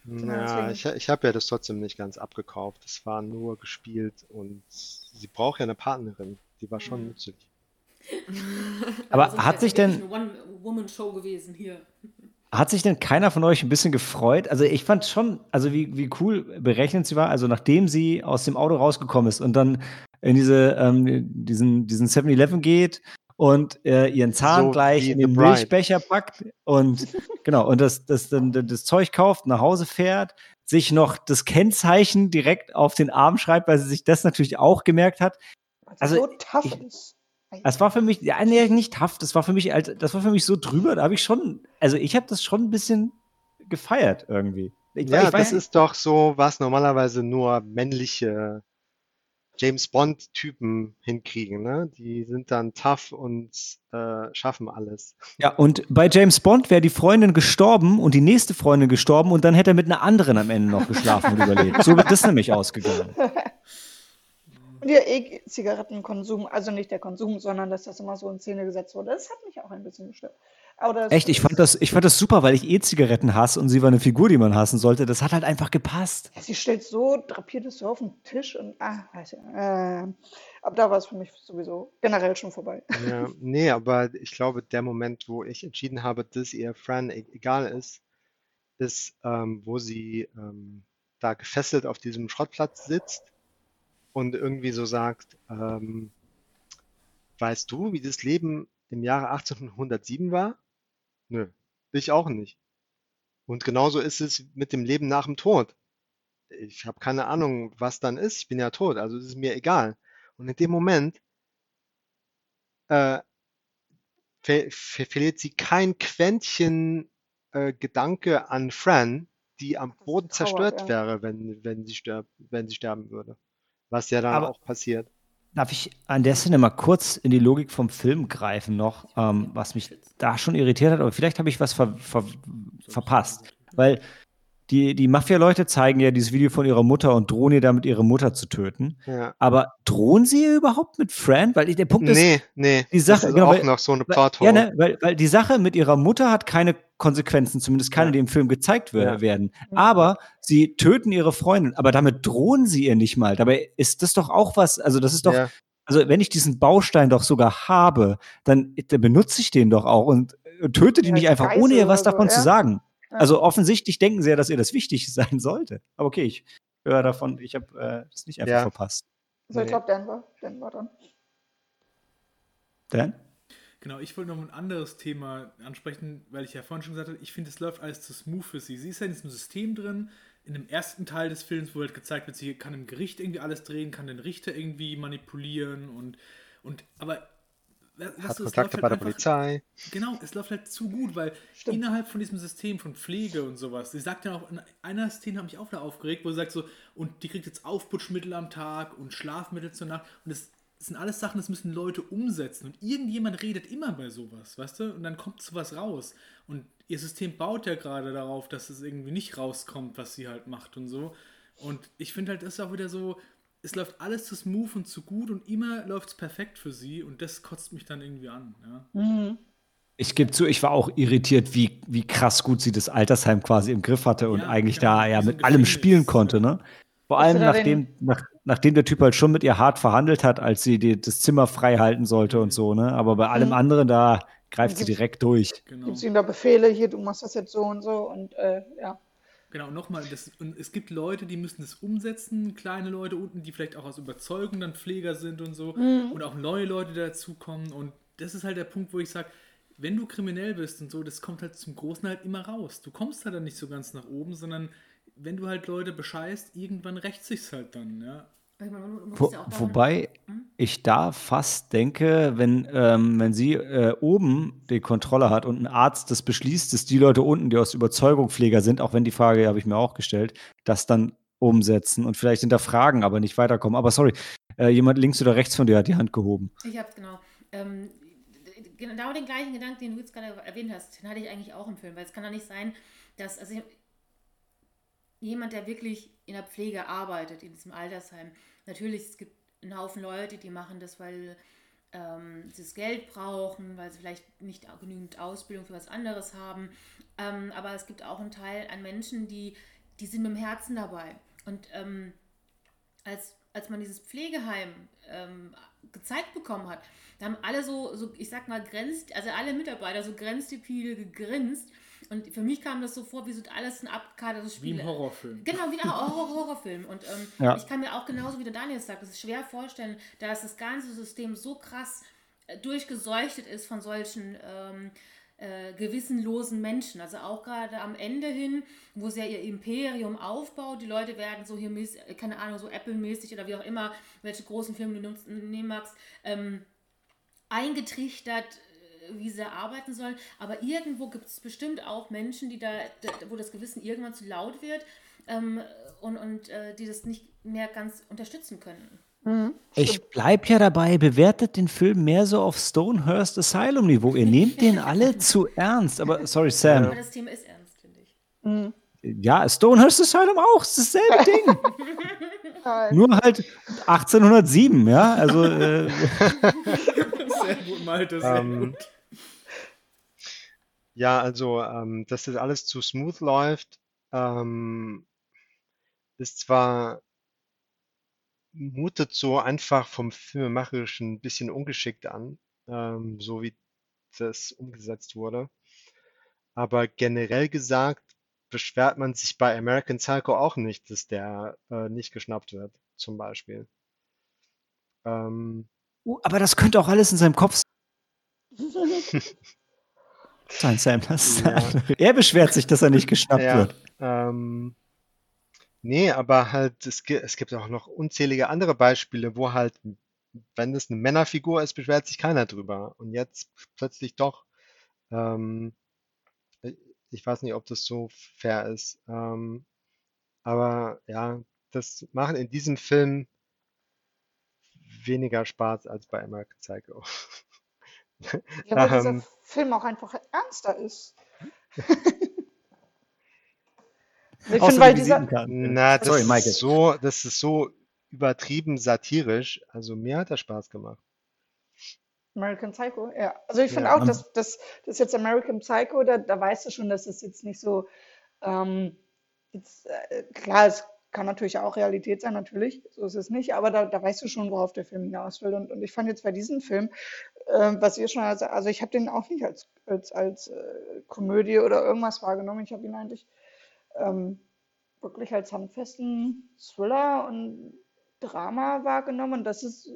Genau, Ja, deswegen- ich, ich habe ja das trotzdem nicht ganz abgekauft. Es war nur gespielt und sie braucht ja eine Partnerin. Die war schon nützlich. Aber Sonst hat sich denn- One-Woman-Show gewesen hier. Hat sich denn keiner von euch ein bisschen gefreut? Also ich fand schon, also wie, wie cool berechnet sie war, also nachdem sie aus dem Auto rausgekommen ist und dann in diese, ähm, diesen, diesen 7-Eleven geht und äh, ihren Zahn So gleich in den. Milchbecher packt und genau, und das, das, dann das Zeug kauft, nach Hause fährt, sich noch das Kennzeichen direkt auf den Arm schreibt, weil sie sich das natürlich auch gemerkt hat. Also, so tough ich- ist. Das war für mich, ja, nee, nicht tough, das war für mich, das war für mich so drüber, da habe ich schon, also ich habe das schon ein bisschen gefeiert irgendwie. Ich, Ja, ich das ist doch so, was normalerweise nur männliche James Bond-Typen hinkriegen, ne? Die sind dann tough und äh, schaffen alles. Ja, und bei James Bond wäre die Freundin gestorben und die nächste Freundin gestorben und dann hätte er mit einer anderen am Ende noch geschlafen und überlebt. So wird das nämlich ausgegangen. Und ihr E-Zigarettenkonsum, also nicht der Konsum, sondern dass das immer so in Szene gesetzt wurde, das hat mich auch ein bisschen gestört. Aber das Echt, ich fand das, ich fand das super, weil ich E-Zigaretten hasse und sie war eine Figur, die man hassen sollte. Das hat halt einfach gepasst. Ja, sie stellt so, drapiert es so auf den Tisch und, ah, weiß ich, äh, ab da war es für mich sowieso generell schon vorbei. Ja, nee, aber ich glaube, der Moment, wo ich entschieden habe, dass ihr Fran e egal ist, ist, ähm, wo sie ähm, da gefesselt auf diesem Schrottplatz sitzt und irgendwie so sagt, ähm, weißt du, wie das Leben im Jahre 1807 war? Nö, ich auch nicht. Und genauso ist es mit dem Leben nach dem Tod. Ich habe keine Ahnung, was dann ist. Ich bin ja tot, also ist es mir egal. Und in dem Moment äh, ver ver verliert sie kein Quäntchen äh, Gedanke an Fran, die am Boden zerstört ja. wäre, wenn, wenn sie stirb, wenn sie sterben würde. Was ja dann Aber- auch passiert. Darf ich an der Szene mal kurz in die Logik vom Film greifen noch, ähm, was mich da schon irritiert hat, aber vielleicht habe ich was ver ver verpasst. Weil die, die Mafia-Leute zeigen ja dieses Video von ihrer Mutter und drohen ihr damit, ihre Mutter zu töten. Ja. Aber drohen sie ihr überhaupt mit Fran? Weil ich- der Punkt ist, Nee, nee, die das Sache- ist genau, auch weil- noch so eine Weil, Plothole. ja, ne, weil, weil die Sache mit ihrer Mutter hat keine Konsequenzen, zumindest keine, Ja. die im Film gezeigt Ja. werden. Aber sie töten ihre Freundin, aber damit drohen sie ihr nicht mal. Dabei ist das doch auch was, also das ist doch, Ja. also wenn ich diesen Baustein doch sogar habe, dann, dann benutze ich den doch auch und und tötet ihn Ja, nicht einfach, ohne ihr was davon zu sagen. Also offensichtlich denken sie ja, dass ihr das wichtig sein sollte. Aber okay, ich höre davon, ich habe äh, das nicht einfach Ja. verpasst. Also ich glaube, Denver, Denver dann. Dan? Genau, ich wollte noch ein anderes Thema ansprechen, weil ich ja vorhin schon gesagt habe, ich finde, es läuft alles zu smooth für sie. Sie ist ja in diesem System drin, in dem ersten Teil des Films, wo halt gezeigt wird, sie kann im Gericht irgendwie alles drehen, kann den Richter irgendwie manipulieren und, und aber weißt Hat du, Kontakte läuft halt bei der einfach- Polizei. Genau, es läuft halt zu gut, weil Stimmt. innerhalb von diesem System von Pflege und sowas, sie sagt ja auch, in einer Szene habe ich auch wieder aufgeregt, wo sie sagt so, und die kriegt jetzt Aufputschmittel am Tag und Schlafmittel zur Nacht. Und das sind alles Sachen, das müssen Leute umsetzen. Und irgendjemand redet immer bei sowas, weißt du, und dann kommt sowas raus. Und ihr System baut ja gerade darauf, dass es irgendwie nicht rauskommt, was sie halt macht und so. Und ich finde halt, das ist auch wieder so, es läuft alles zu smooth und zu gut und immer läuft es perfekt für sie und das kotzt mich dann irgendwie an, ja. Mhm. Ich gebe zu, ich war auch irritiert, wie, wie krass gut sie das Altersheim quasi im Griff hatte und Ja, eigentlich genau, da ja mit allem spielen konnte, ne? Vor allem nachdem, nach, nachdem der Typ halt schon mit ihr hart verhandelt hat, als sie die, das Zimmer frei halten sollte und so, ne? Aber bei allem Mhm. anderen da greift sie direkt durch. Genau. Gibst ihm da Befehle, hier, du machst das jetzt so und so und äh, ja. Genau, nochmal, es gibt Leute, die müssen das umsetzen, kleine Leute unten, die vielleicht auch aus Überzeugung dann Pfleger sind und so, und auch neue Leute, dazukommen. Und das ist halt der Punkt, wo ich sage, wenn du kriminell bist und so, das kommt halt zum Großen halt immer raus. Du kommst halt dann nicht so ganz nach oben, sondern wenn du halt Leute bescheißt, irgendwann rächt sich's halt dann, ja. Meine, Wo, ja wobei ich da fast denke, wenn, ähm, wenn sie äh, oben die Kontrolle hat und ein Arzt das beschließt, dass die Leute unten, die aus Überzeugung Pfleger sind, auch wenn die Frage habe ich mir auch gestellt, das dann umsetzen und vielleicht hinterfragen, aber nicht weiterkommen. Aber sorry, äh, jemand links oder rechts von dir hat die Hand gehoben. Ich hab's genau. Ähm, genau den gleichen Gedanken, den du jetzt gerade erwähnt hast, den hatte ich eigentlich auch im Film, weil es kann doch nicht sein, dass also jemand, der wirklich in der Pflege arbeitet, in diesem Altersheim, natürlich, es gibt einen Haufen Leute, die machen das, weil ähm, sie das Geld brauchen, weil sie vielleicht nicht genügend Ausbildung für was anderes haben. Ähm, aber es gibt auch einen Teil an Menschen, die, die sind mit dem Herzen dabei. Und ähm, als, als man dieses Pflegeheim ähm, gezeigt bekommen hat, da haben alle so, so, ich sag mal, grenzt, also alle Mitarbeiter so grenzstupide gegrinst. Und für mich kam das so vor, wie so alles ein abgekartetes Wie Spiel. im Horrorfilm. Genau, wie ein Horror Horrorfilm. Und ähm, Ja. ich kann mir auch genauso wie der Daniel sagt, das ist schwer vorstellen, dass das ganze System so krass äh, durchgeseuchtet ist von solchen ähm, äh, gewissenlosen Menschen. Also auch gerade am Ende hin, wo sie ja ihr Imperium aufbaut, die Leute werden so hier, äh, keine Ahnung, so Apple-mäßig oder wie auch immer, welche großen Filme du nimmst- nehmen magst, ähm, eingetrichtert, wie sie arbeiten sollen. Aber irgendwo gibt es bestimmt auch Menschen, die da, wo das Gewissen irgendwann zu laut wird ähm, und, und äh, die das nicht mehr ganz unterstützen können. Ich bleib ja dabei, bewertet den Film mehr so auf Stonehurst Asylum Niveau. Ihr nehmt den alle zu ernst. Aber sorry, Sam. Aber das Thema ist ernst, finde ich. Ja, Stonehurst Asylum auch. Es ist dasselbe Ding. Nur halt 1807, ja. Also äh, Sehr gut, Malte, sehr Ähm, gut. Ja, also, ähm, dass das alles zu smooth läuft, ähm, ist zwar, mutet so einfach vom Filmemacherischen ein bisschen ungeschickt an, ähm, so wie das umgesetzt wurde. Aber generell gesagt, beschwert man sich bei American Psycho auch nicht, dass der äh, nicht geschnappt wird, zum Beispiel. Ähm, uh, aber das könnte auch alles in seinem Kopf sein, Sam. Ja. Er beschwert sich, dass er nicht geschnappt Ja, wird. ähm, nee, aber halt, es gibt, es gibt auch noch unzählige andere Beispiele, wo halt, wenn es eine Männerfigur ist, beschwert sich keiner drüber. Und jetzt plötzlich doch. Ähm, ich weiß nicht, ob das so fair ist. Ähm, aber ja, das macht in diesem Film weniger Spaß als bei American Psycho. Ja, weil dieser Ähm, Film auch einfach ernster ist. ich finde, weil die dieser. Na, das Sorry, Michael. ist so, das ist so übertrieben satirisch. Also mir hat das Spaß gemacht. American Psycho, ja. Also ich finde Ja. auch, dass das, das jetzt American Psycho, da, da weißt du schon, dass es jetzt nicht so, ähm, jetzt, äh, klar, es kann natürlich auch Realität sein, natürlich, so ist es nicht, aber da, da weißt du schon, worauf der Film hinaus will. Und, und ich fand jetzt bei diesem Film, äh, was ihr schon, also, also ich habe den auch nicht als, als, als äh, Komödie oder irgendwas wahrgenommen. Ich habe ihn eigentlich ähm, wirklich als handfesten Thriller und Drama wahrgenommen und dass es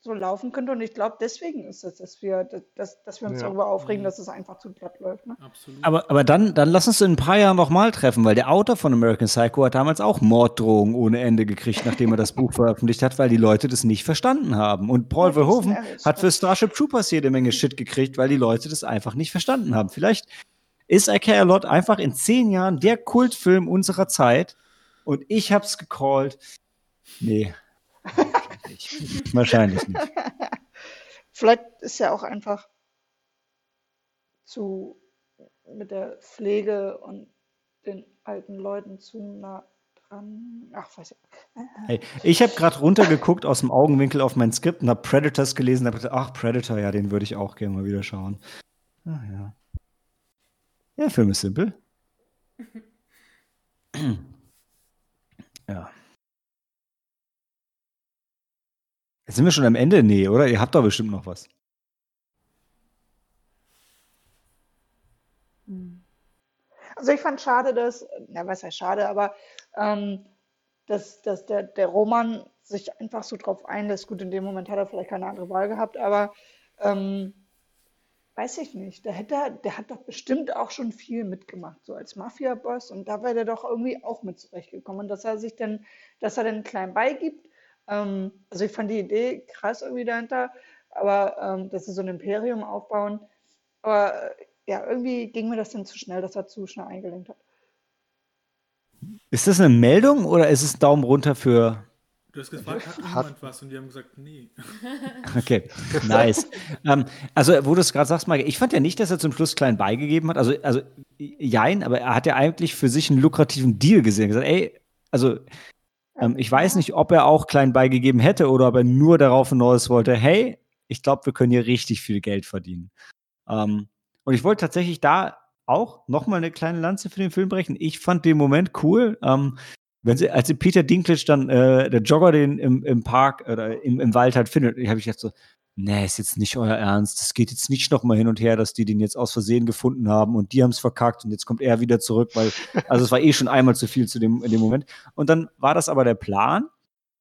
so laufen könnte. Und ich glaube, deswegen ist es, dass wir, dass, dass wir uns Ja. darüber aufregen, Mhm. dass es einfach zu glatt läuft. Ne? Absolut. Aber, aber dann, dann lass uns in ein paar Jahren nochmal treffen, weil der Autor von American Psycho hat damals auch Morddrohungen ohne Ende gekriegt, nachdem er das Buch veröffentlicht hat, weil die Leute das nicht verstanden haben. Und Paul Ja, Verhoeven ehrlich, hat für. Starship Troopers jede Menge Shit gekriegt, weil die Leute das einfach nicht verstanden haben. Vielleicht ist I Care a Lot einfach in zehn Jahren der Kultfilm unserer Zeit und ich hab's gecallt. Nee. Wahrscheinlich, wahrscheinlich nicht. Vielleicht ist ja auch einfach zu mit der Pflege und den alten Leuten zu nah dran. Ach, weiß ich. Hey, ich habe gerade runtergeguckt aus dem Augenwinkel auf mein Skript und habe Predators gelesen und habe gedacht, ach, Predator, ja, den würde ich auch gerne mal wieder schauen. Ach ja. Ja, der Film ist simpel. ja. Jetzt sind wir schon am Ende? Nee, oder? Ihr habt doch bestimmt noch was. Also ich fand schade, dass, na was heißt schade, aber ähm, dass, dass der, der Roman sich einfach so drauf einlässt. Gut, in dem Moment hat er vielleicht keine andere Wahl gehabt, aber ähm, weiß ich nicht. Der, hätte, der hat doch bestimmt auch schon viel mitgemacht, so als Mafia-Boss und da wäre der doch irgendwie auch mit zurechtgekommen. Und dass er sich dann, dass er den klein beigibt, ähm, also ich fand die Idee krass irgendwie dahinter, aber ähm, dass sie so ein Imperium aufbauen, aber äh, ja, irgendwie ging mir das dann zu schnell, dass er zu schnell eingelenkt hat. Ist das eine Meldung oder ist es ein Daumen runter für. Du hast gefragt, hat Hat- niemand was? Und die haben gesagt, nee. Okay, nice. ähm, also, wo du es gerade sagst, Mike, ich fand ja nicht, dass er zum Schluss klein beigegeben hat. Also, also, jein, aber er hat ja eigentlich für sich einen lukrativen Deal gesehen. Gesagt, ey, also, ähm, ich weiß nicht, ob er auch klein beigegeben hätte oder ob er nur darauf hinaus wollte, hey, ich glaube, wir können hier richtig viel Geld verdienen. Ähm, und ich wollte tatsächlich da auch nochmal eine kleine Lanze für den Film brechen. Ich fand den Moment cool. Ähm, wenn sie, als sie Peter Dinklage dann, äh, der Jogger den im, im Park oder im, im Wald halt findet, habe ich jetzt so, nee, ist jetzt nicht euer Ernst. Das geht jetzt nicht nochmal hin und her, dass die den jetzt aus Versehen gefunden haben und die haben es verkackt und jetzt kommt er wieder zurück, weil, also es war eh schon einmal zu viel zu dem, in dem Moment. Und dann war das aber der Plan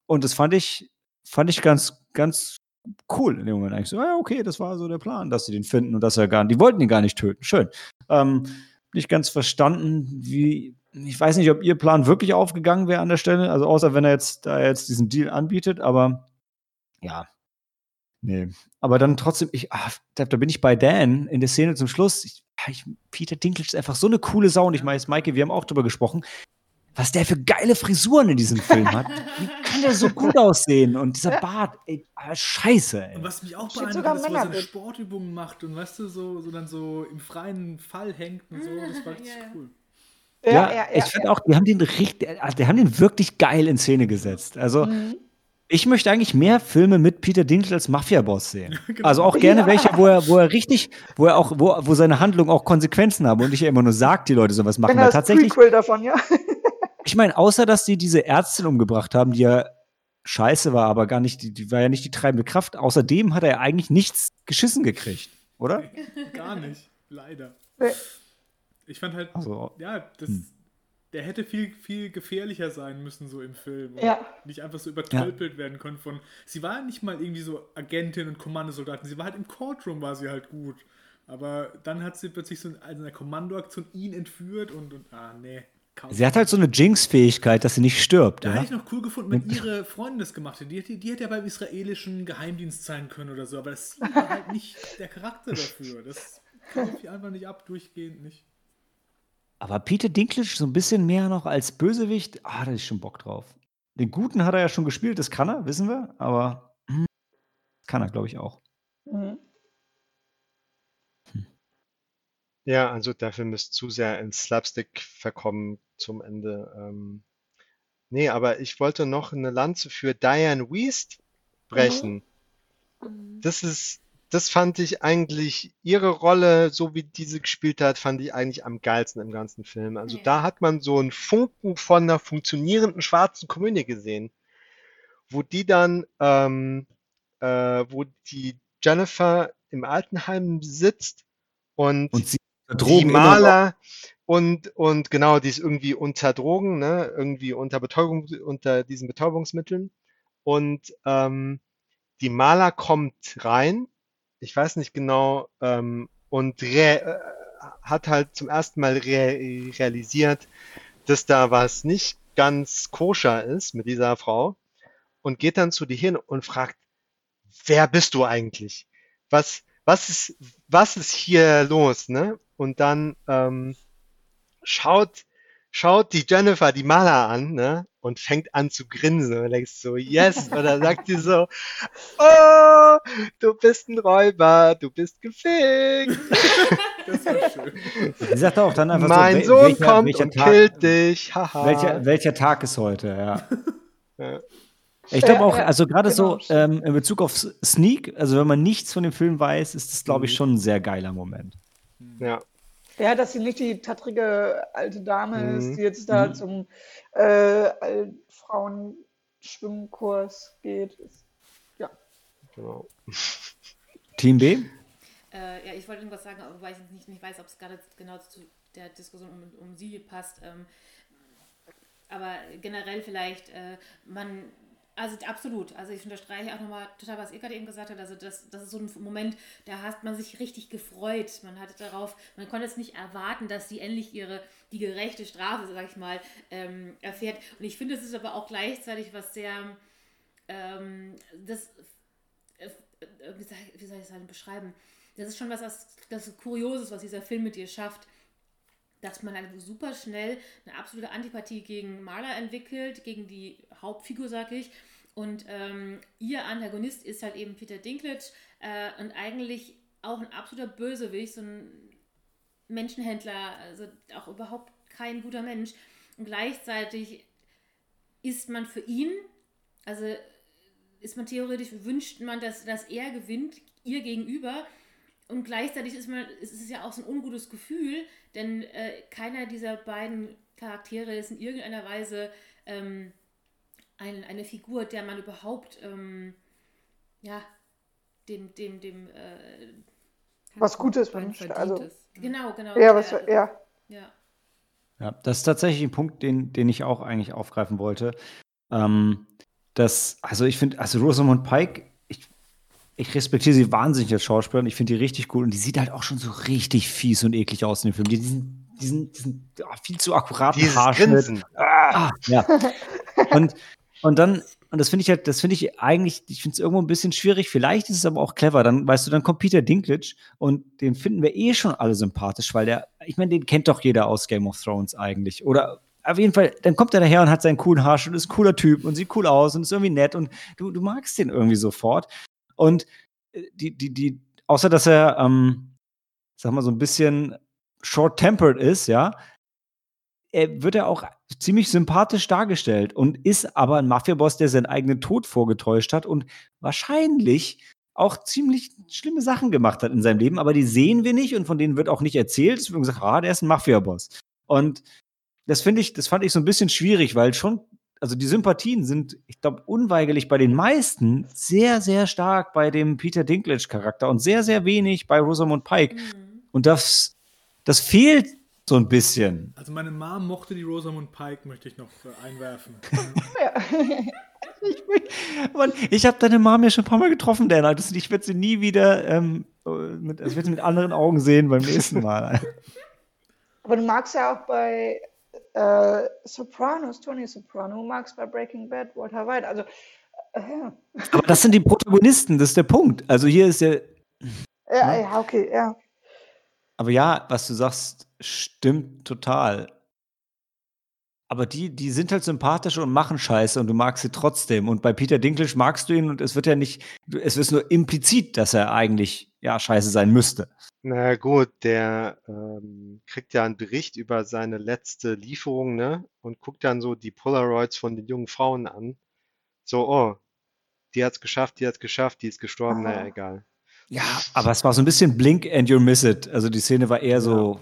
und das fand ich, fand ich ganz, ganz cool in dem Moment eigentlich so, ja, okay, das war so der Plan, dass sie den finden und dass er gar die wollten ihn gar nicht töten. Schön. Ähm, nicht ganz verstanden, wie, ich weiß nicht, ob ihr Plan wirklich aufgegangen wäre an der Stelle, also außer wenn er jetzt da jetzt diesen Deal anbietet, aber ja. Nee. Aber dann trotzdem, ich, ah, da, bin ich bei Dan in der Szene zum Schluss. Ich, ich, Peter Dinklage ist einfach so eine coole Sau und ich meine, Maike, wir haben auch drüber gesprochen, was der für geile Frisuren in diesem Film hat. Wie kann der so gut aussehen? Und dieser Bart, ey, ah, scheiße, ey. Und was mich auch beeindruckt ist, wo er seine. Sportübungen macht und weißt du, so, so dann so im freien Fall hängt und so. Das war richtig Ja, ja. cool. Ja, ich finde auch, die haben den richtig, also die haben den wirklich geil in Szene gesetzt. Also, Mhm. Ich möchte eigentlich mehr Filme mit Peter Dinklage als Mafia-Boss sehen. Genau. Also auch gerne Ja. welche, wo er, wo er richtig, wo er auch, wo, wo seine Handlungen auch Konsequenzen haben und nicht immer nur sagt, die Leute sollen was machen. Wenn das tatsächlich, Prequel davon, ja. ich meine, außer dass die diese Ärztin umgebracht haben, die ja scheiße war, aber gar nicht, die, die war ja nicht die treibende Kraft. Außerdem hat er ja eigentlich nichts geschissen gekriegt, oder? Gar nicht, leider. Ich fand halt, Also, ja, das, Hm. Der hätte viel, viel gefährlicher sein müssen, so im Film. Und Ja. nicht einfach so übertölpelt werden können von. Sie war nicht mal irgendwie so Agentin und Kommandosoldatin, sie war halt im Courtroom, war sie halt gut. Aber dann hat sie plötzlich so in einer Kommandoaktion ihn entführt und, und ah, nee. kaum. sie hat halt so eine Jinx-Fähigkeit, dass sie nicht stirbt, Da ja? hätte ich noch cool gefunden, wenn ihre Freundin das gemacht hätte. Die, hätte. die hätte ja beim israelischen Geheimdienst sein können oder so, aber das war halt nicht der Charakter dafür. Das kaufe ich einfach nicht ab, durchgehend nicht. Aber Peter Dinklage so ein bisschen mehr noch als Bösewicht, ah, da ist schon Bock drauf. Den Guten hat er ja schon gespielt, das kann er, wissen wir, aber hm, kann er, glaube ich, auch. Mhm. Ja, also der Film ist zu sehr ins Slapstick verkommen zum Ende. Ähm, nee, aber ich wollte noch eine Lanze für Diane Wiest brechen. Das ist, das fand ich eigentlich, ihre Rolle, so wie diese gespielt hat, fand ich eigentlich am geilsten im ganzen Film. Also Ja. da hat man so einen Funken von einer funktionierenden schwarzen Komödie gesehen, wo die dann, ähm, äh, wo die Jennifer im Altenheim sitzt und, Und sie die. Maler und, und genau, die ist irgendwie unter Drogen, ne? Irgendwie unter Betäubung, unter diesen Betäubungsmitteln. Und ähm, die Maler kommt rein, ich weiß nicht genau, ähm, und re äh, hat halt zum ersten Mal re realisiert, dass da was nicht ganz koscher ist mit dieser Frau und geht dann zu dir hin und fragt, wer bist du eigentlich? Was, was ist, was ist hier los, ne? Und dann ähm, schaut, schaut die Jennifer die Maler an, ne? Und fängt an zu grinsen und denkst so, yes, oder sagt sie so, oh, du bist ein Räuber, du bist gefickt. Das war schön. Sie sagt auch dann einfach mein so, Sohn welcher, kommt welcher und Tag, killt dich, haha. welcher, welcher Tag ist heute, ja. Ja. Ich glaube auch, also gerade genau. so ähm, in Bezug auf Sneak, also wenn man nichts von dem Film weiß, ist das, glaube ich, Mhm. schon ein sehr geiler Moment. Ja. Ja, dass sie nicht die tattrige alte Dame ist, Mhm. die jetzt da Mhm. zum äh, Altfrauen-Schwimmkurs geht. Ist, ja. Genau. Team B? Äh, ja, ich wollte irgendwas sagen, wobei ich nicht, nicht weiß, ob es gerade genau zu der Diskussion um, um sie passt. Ähm, aber generell vielleicht, äh, man, also absolut, also ich unterstreiche auch nochmal total, was Eckhard eben gesagt hat, also das, das ist so ein Moment, da hat man sich richtig gefreut, man hatte darauf, man konnte es nicht erwarten, dass sie endlich ihre, die gerechte Strafe, sag ich mal, ähm, erfährt. Und ich finde, es ist aber auch gleichzeitig was sehr, ähm, das, äh, wie soll wie soll ich halt beschreiben? Das ist schon was, das, das Kurioses, was dieser Film mit dir schafft dass man halt super schnell eine absolute Antipathie gegen Marla entwickelt, gegen die Hauptfigur, sag ich. Und ähm, ihr Antagonist ist halt eben Peter Dinklage äh, und eigentlich auch ein absoluter Bösewicht, so ein Menschenhändler, also auch überhaupt kein guter Mensch. Und gleichzeitig ist man für ihn, also ist man theoretisch, wünscht man, dass, dass er gewinnt, ihr gegenüber. Und gleichzeitig ist, man, ist es ja auch so ein ungutes Gefühl, denn äh, keiner dieser beiden Charaktere ist in irgendeiner Weise ähm, ein, eine Figur, der man überhaupt, ähm, ja, dem, dem, dem, äh, Was Gutes wünscht. Also, genau, genau. ja, was, ja. ja. Ja, das ist tatsächlich ein Punkt, den, den ich auch eigentlich aufgreifen wollte. Ähm, das, also ich finde, also Rosamund Pike, ich, respektiere sie wahnsinnig als Schauspielerin. Ich finde die richtig cool und die sieht halt auch schon so richtig fies und eklig aus in dem Film. Die, diesen, diesen, diesen ah, viel zu akkuraten Dieses Haarschnitt. Ah, ja. Und, und dann, und das finde ich halt, das finde ich eigentlich, ich finde es irgendwo ein bisschen schwierig. Vielleicht ist es aber auch clever. Dann, weißt du, dann kommt Peter Dinklage und den finden wir eh schon alle sympathisch, weil der, ich meine, den kennt doch jeder aus Game of Thrones eigentlich. Oder auf jeden Fall, dann kommt er daher und hat seinen coolen Haarschnitt, ist ein cooler Typ und sieht cool aus und ist irgendwie nett und du, du magst den irgendwie sofort. Und äh, die, die, die, außer dass er, ähm, sag mal, so ein bisschen short-tempered ist, ja, er wird er auch ziemlich sympathisch dargestellt und ist aber ein Mafiaboss, der seinen eigenen Tod vorgetäuscht hat und wahrscheinlich auch ziemlich schlimme Sachen gemacht hat in seinem Leben, aber die sehen wir nicht und von denen wird auch nicht erzählt. Es wird gesagt, ah, der ist ein Mafiaboss. Und das finde ich, das fand ich so ein bisschen schwierig, weil schon, also die Sympathien sind, ich glaube, unweigerlich bei den meisten sehr, sehr stark bei dem Peter Dinklage-Charakter und sehr, sehr wenig bei Rosamund Pike. Mhm. Und das, das fehlt so ein bisschen. Also meine Mom mochte die Rosamund Pike, möchte ich noch äh, einwerfen. Ich, Mann, ich habe deine Mom ja schon ein paar Mal getroffen, Dan. Das, ich werde sie nie wieder ähm, mit, also ich werd sie mit anderen Augen sehen beim nächsten Mal. Aber du magst ja auch bei äh, Sopranos, Tony Soprano, magst bei Breaking Bad Walter White. Also, äh, Aber das sind die Protagonisten, das ist der Punkt. Also hier ist der. ja, Ja. ja, okay, ja. Aber ja, was du sagst, stimmt total. Aber die, die sind halt sympathisch und machen Scheiße und du magst sie trotzdem. Und bei Peter Dinklage magst du ihn und es wird ja nicht, es ist nur implizit, dass er eigentlich ja scheiße sein müsste. Na gut, der ähm, kriegt ja einen Bericht über seine letzte Lieferung, ne? Und guckt dann so die Polaroids von den jungen Frauen an. So, oh, die hat's geschafft, die hat's geschafft, die ist gestorben, naja, Ah. egal. Ja, aber es war so ein bisschen Blink and you miss it. Also die Szene war eher so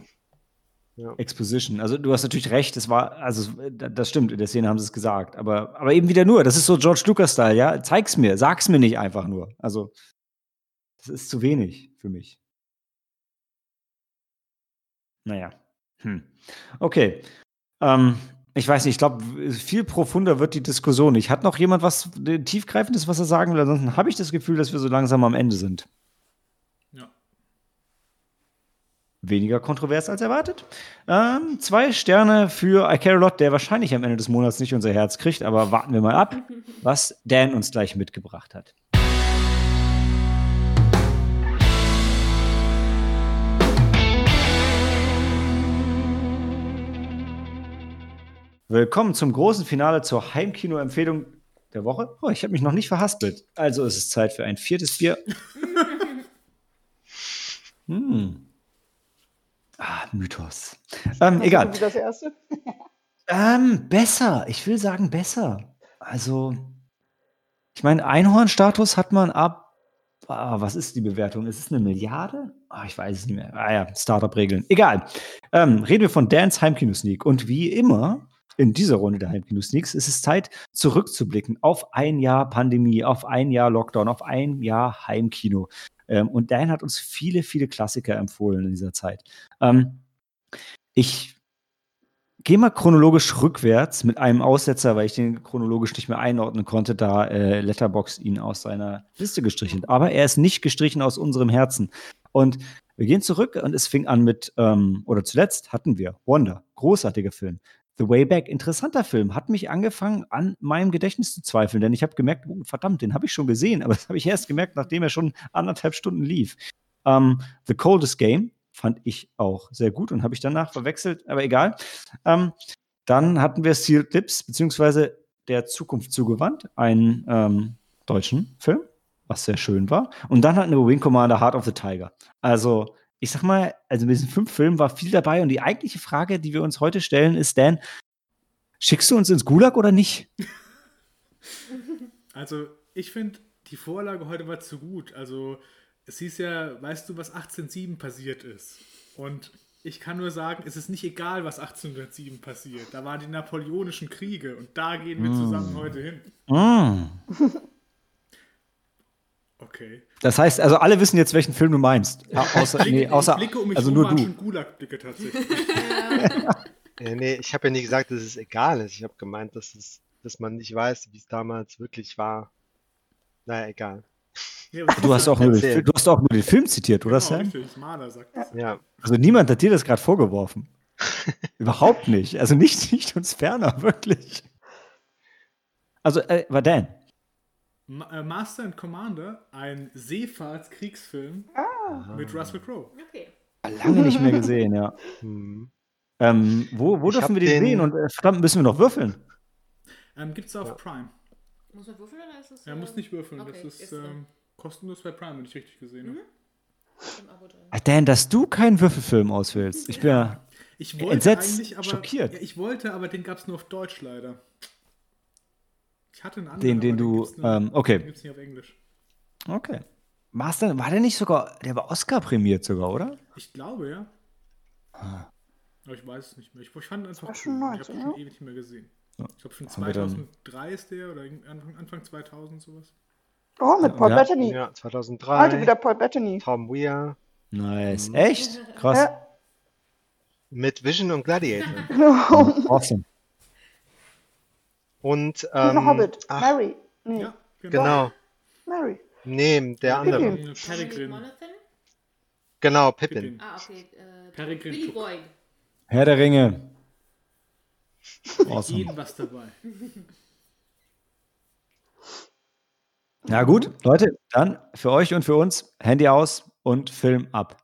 Ja. Exposition. Also du hast natürlich recht, es war, also da- das stimmt, in der Szene haben sie es gesagt. Aber, aber eben wieder nur, das ist so George Lucas-Style, ja. Zeig's mir, sag's mir nicht einfach nur. Also Das ist zu wenig für mich. Naja. Hm. Okay. Ähm, ich weiß nicht, ich glaube, viel profunder wird die Diskussion nicht. Hat noch jemand was äh, tiefgreifendes, was er sagen will? Ansonsten habe ich das Gefühl, dass wir so langsam am Ende sind. Ja. Weniger kontrovers als erwartet. Ähm, zwei Sterne für I Care a Lot, der wahrscheinlich am Ende des Monats nicht unser Herz kriegt, aber warten wir mal ab, was Dan uns gleich mitgebracht hat. Willkommen zum großen Finale zur Heimkino-Empfehlung der Woche. Oh, ich habe mich noch nicht verhaspelt. Also ist es Zeit für ein viertes Bier. hm. Ah, Mythos. Ähm, egal. Das erste? Ähm, besser. Ich will sagen besser. Also, ich meine, Einhorn-Status hat man ab. Ah, was ist die Bewertung? Ist es eine Milliarde? Ah, ich weiß es nicht mehr. Ah ja, Startup-Regeln. Egal. Ähm, reden wir von Dance Heimkino-Sneak. Und wie immer in dieser Runde der Heimkino-Sneaks ist es Zeit, zurückzublicken auf ein Jahr Pandemie, auf ein Jahr Lockdown, auf ein Jahr Heimkino. Ähm, und Dan hat uns viele, viele Klassiker empfohlen in dieser Zeit. Ähm, ich gehe mal chronologisch rückwärts mit einem Aussetzer, weil ich den chronologisch nicht mehr einordnen konnte, da äh, Letterbox ihn aus seiner Liste gestrichen hat. Aber er ist nicht gestrichen aus unserem Herzen. Und wir gehen zurück und es fing an mit, ähm, oder zuletzt hatten wir Wonder, großartiger Film. The Way Back, interessanter Film, hat mich angefangen, an meinem Gedächtnis zu zweifeln, denn ich habe gemerkt, oh, verdammt, den habe ich schon gesehen, aber das habe ich erst gemerkt, nachdem er schon anderthalb Stunden lief. Ähm, The Coldest Game fand ich auch sehr gut und habe ich danach verwechselt, aber egal. Ähm, dann hatten wir Sealed Lips, beziehungsweise Der Zukunft zugewandt, einen ähm, deutschen Film, was sehr schön war. Und dann hatten wir Wing Commander Heart of the Tiger. Also ich sag mal, also mit diesen fünf Filmen war viel dabei und die eigentliche Frage, die wir uns heute stellen, ist, Dan, schickst du uns ins Gulag oder nicht? Also, ich finde, die Vorlage heute war zu gut. Also, es hieß ja, weißt du, was 1807 passiert ist? Und ich kann nur sagen, es ist nicht egal, was 1807 passiert. Da waren die napoleonischen Kriege und da gehen wir zusammen heute hin. Mm. Okay. Das heißt, also alle wissen jetzt, welchen Film du meinst. Ja, außer, Blicke, nee, außer, die Blicke um mich also nur du. Gulag-Blicke tatsächlich. Äh, nee, ich habe ja nie gesagt, dass es egal ist. Ich habe gemeint, dass es, dass man nicht weiß, wie es damals wirklich war. Naja, egal. Ja, Du hast, auch nur den, du hast auch nur den Film zitiert, oder genau, Sam? richtig, Mahler sagt das. Ja, Also niemand hat dir das gerade vorgeworfen. Überhaupt nicht. Also nicht, nicht uns ferner, wirklich. Also, äh, war Dan. Ma äh, Master and Commander, ein Seefahrtskriegsfilm mit Russell Crowe. Okay. Lange nicht mehr gesehen, ja. hm. Ähm, wo wo Ich dürfen wir den, den- sehen? Und äh, verdammt, müssen wir noch würfeln? Ähm, gibt's auf Ja. Prime. Muss man würfeln oder ist es? Er muss nicht würfeln, okay, das ist, ist, äh, ähm, kostenlos bei Prime, wenn ich richtig gesehen habe. im Abo drin. Ah, Dan, dass du keinen Würfelfilm auswählst. Ich bin ja. Ich wollte Entsetzt, aber. schockiert. Ja, ich wollte, aber den gab es nur auf Deutsch leider. Ich hatte einen anderen. Den, den aber du. nur- Ähm, Den okay. gibt's nicht auf Englisch. Okay. Master, war der nicht sogar. Der war Oscar prämiert sogar, oder? Ich glaube, ja. Ah. Aber ich weiß es nicht mehr. Ich, ich fand ihn einfach schon cool. Ich 19, habe ihn schon ja? ewig nicht mehr gesehen. Ja. Ich glaube schon Haben wir dann- 2003 ist der oder Anfang, Anfang 2000 sowas. Oh, mit Paul Ja. Bettany. ja, Heute 2003. wieder Paul Bettany. Tom Weir Nice. Echt? Krass. Ja. mit Vision und Gladiator. Awesome. Und ähm, Hobbit. ach, Mary. Nee, Ja, genau. Mary. Nee, der andere. Pippin. Äh, Dominic Peregrine. Monaghan? Genau, Pippin. Pippin. Ah, okay. Äh, Billy. Boyd. Herr der Ringe. Awesome. Jeden was dabei. Na gut, Leute, dann für euch und für uns Handy aus und Film ab.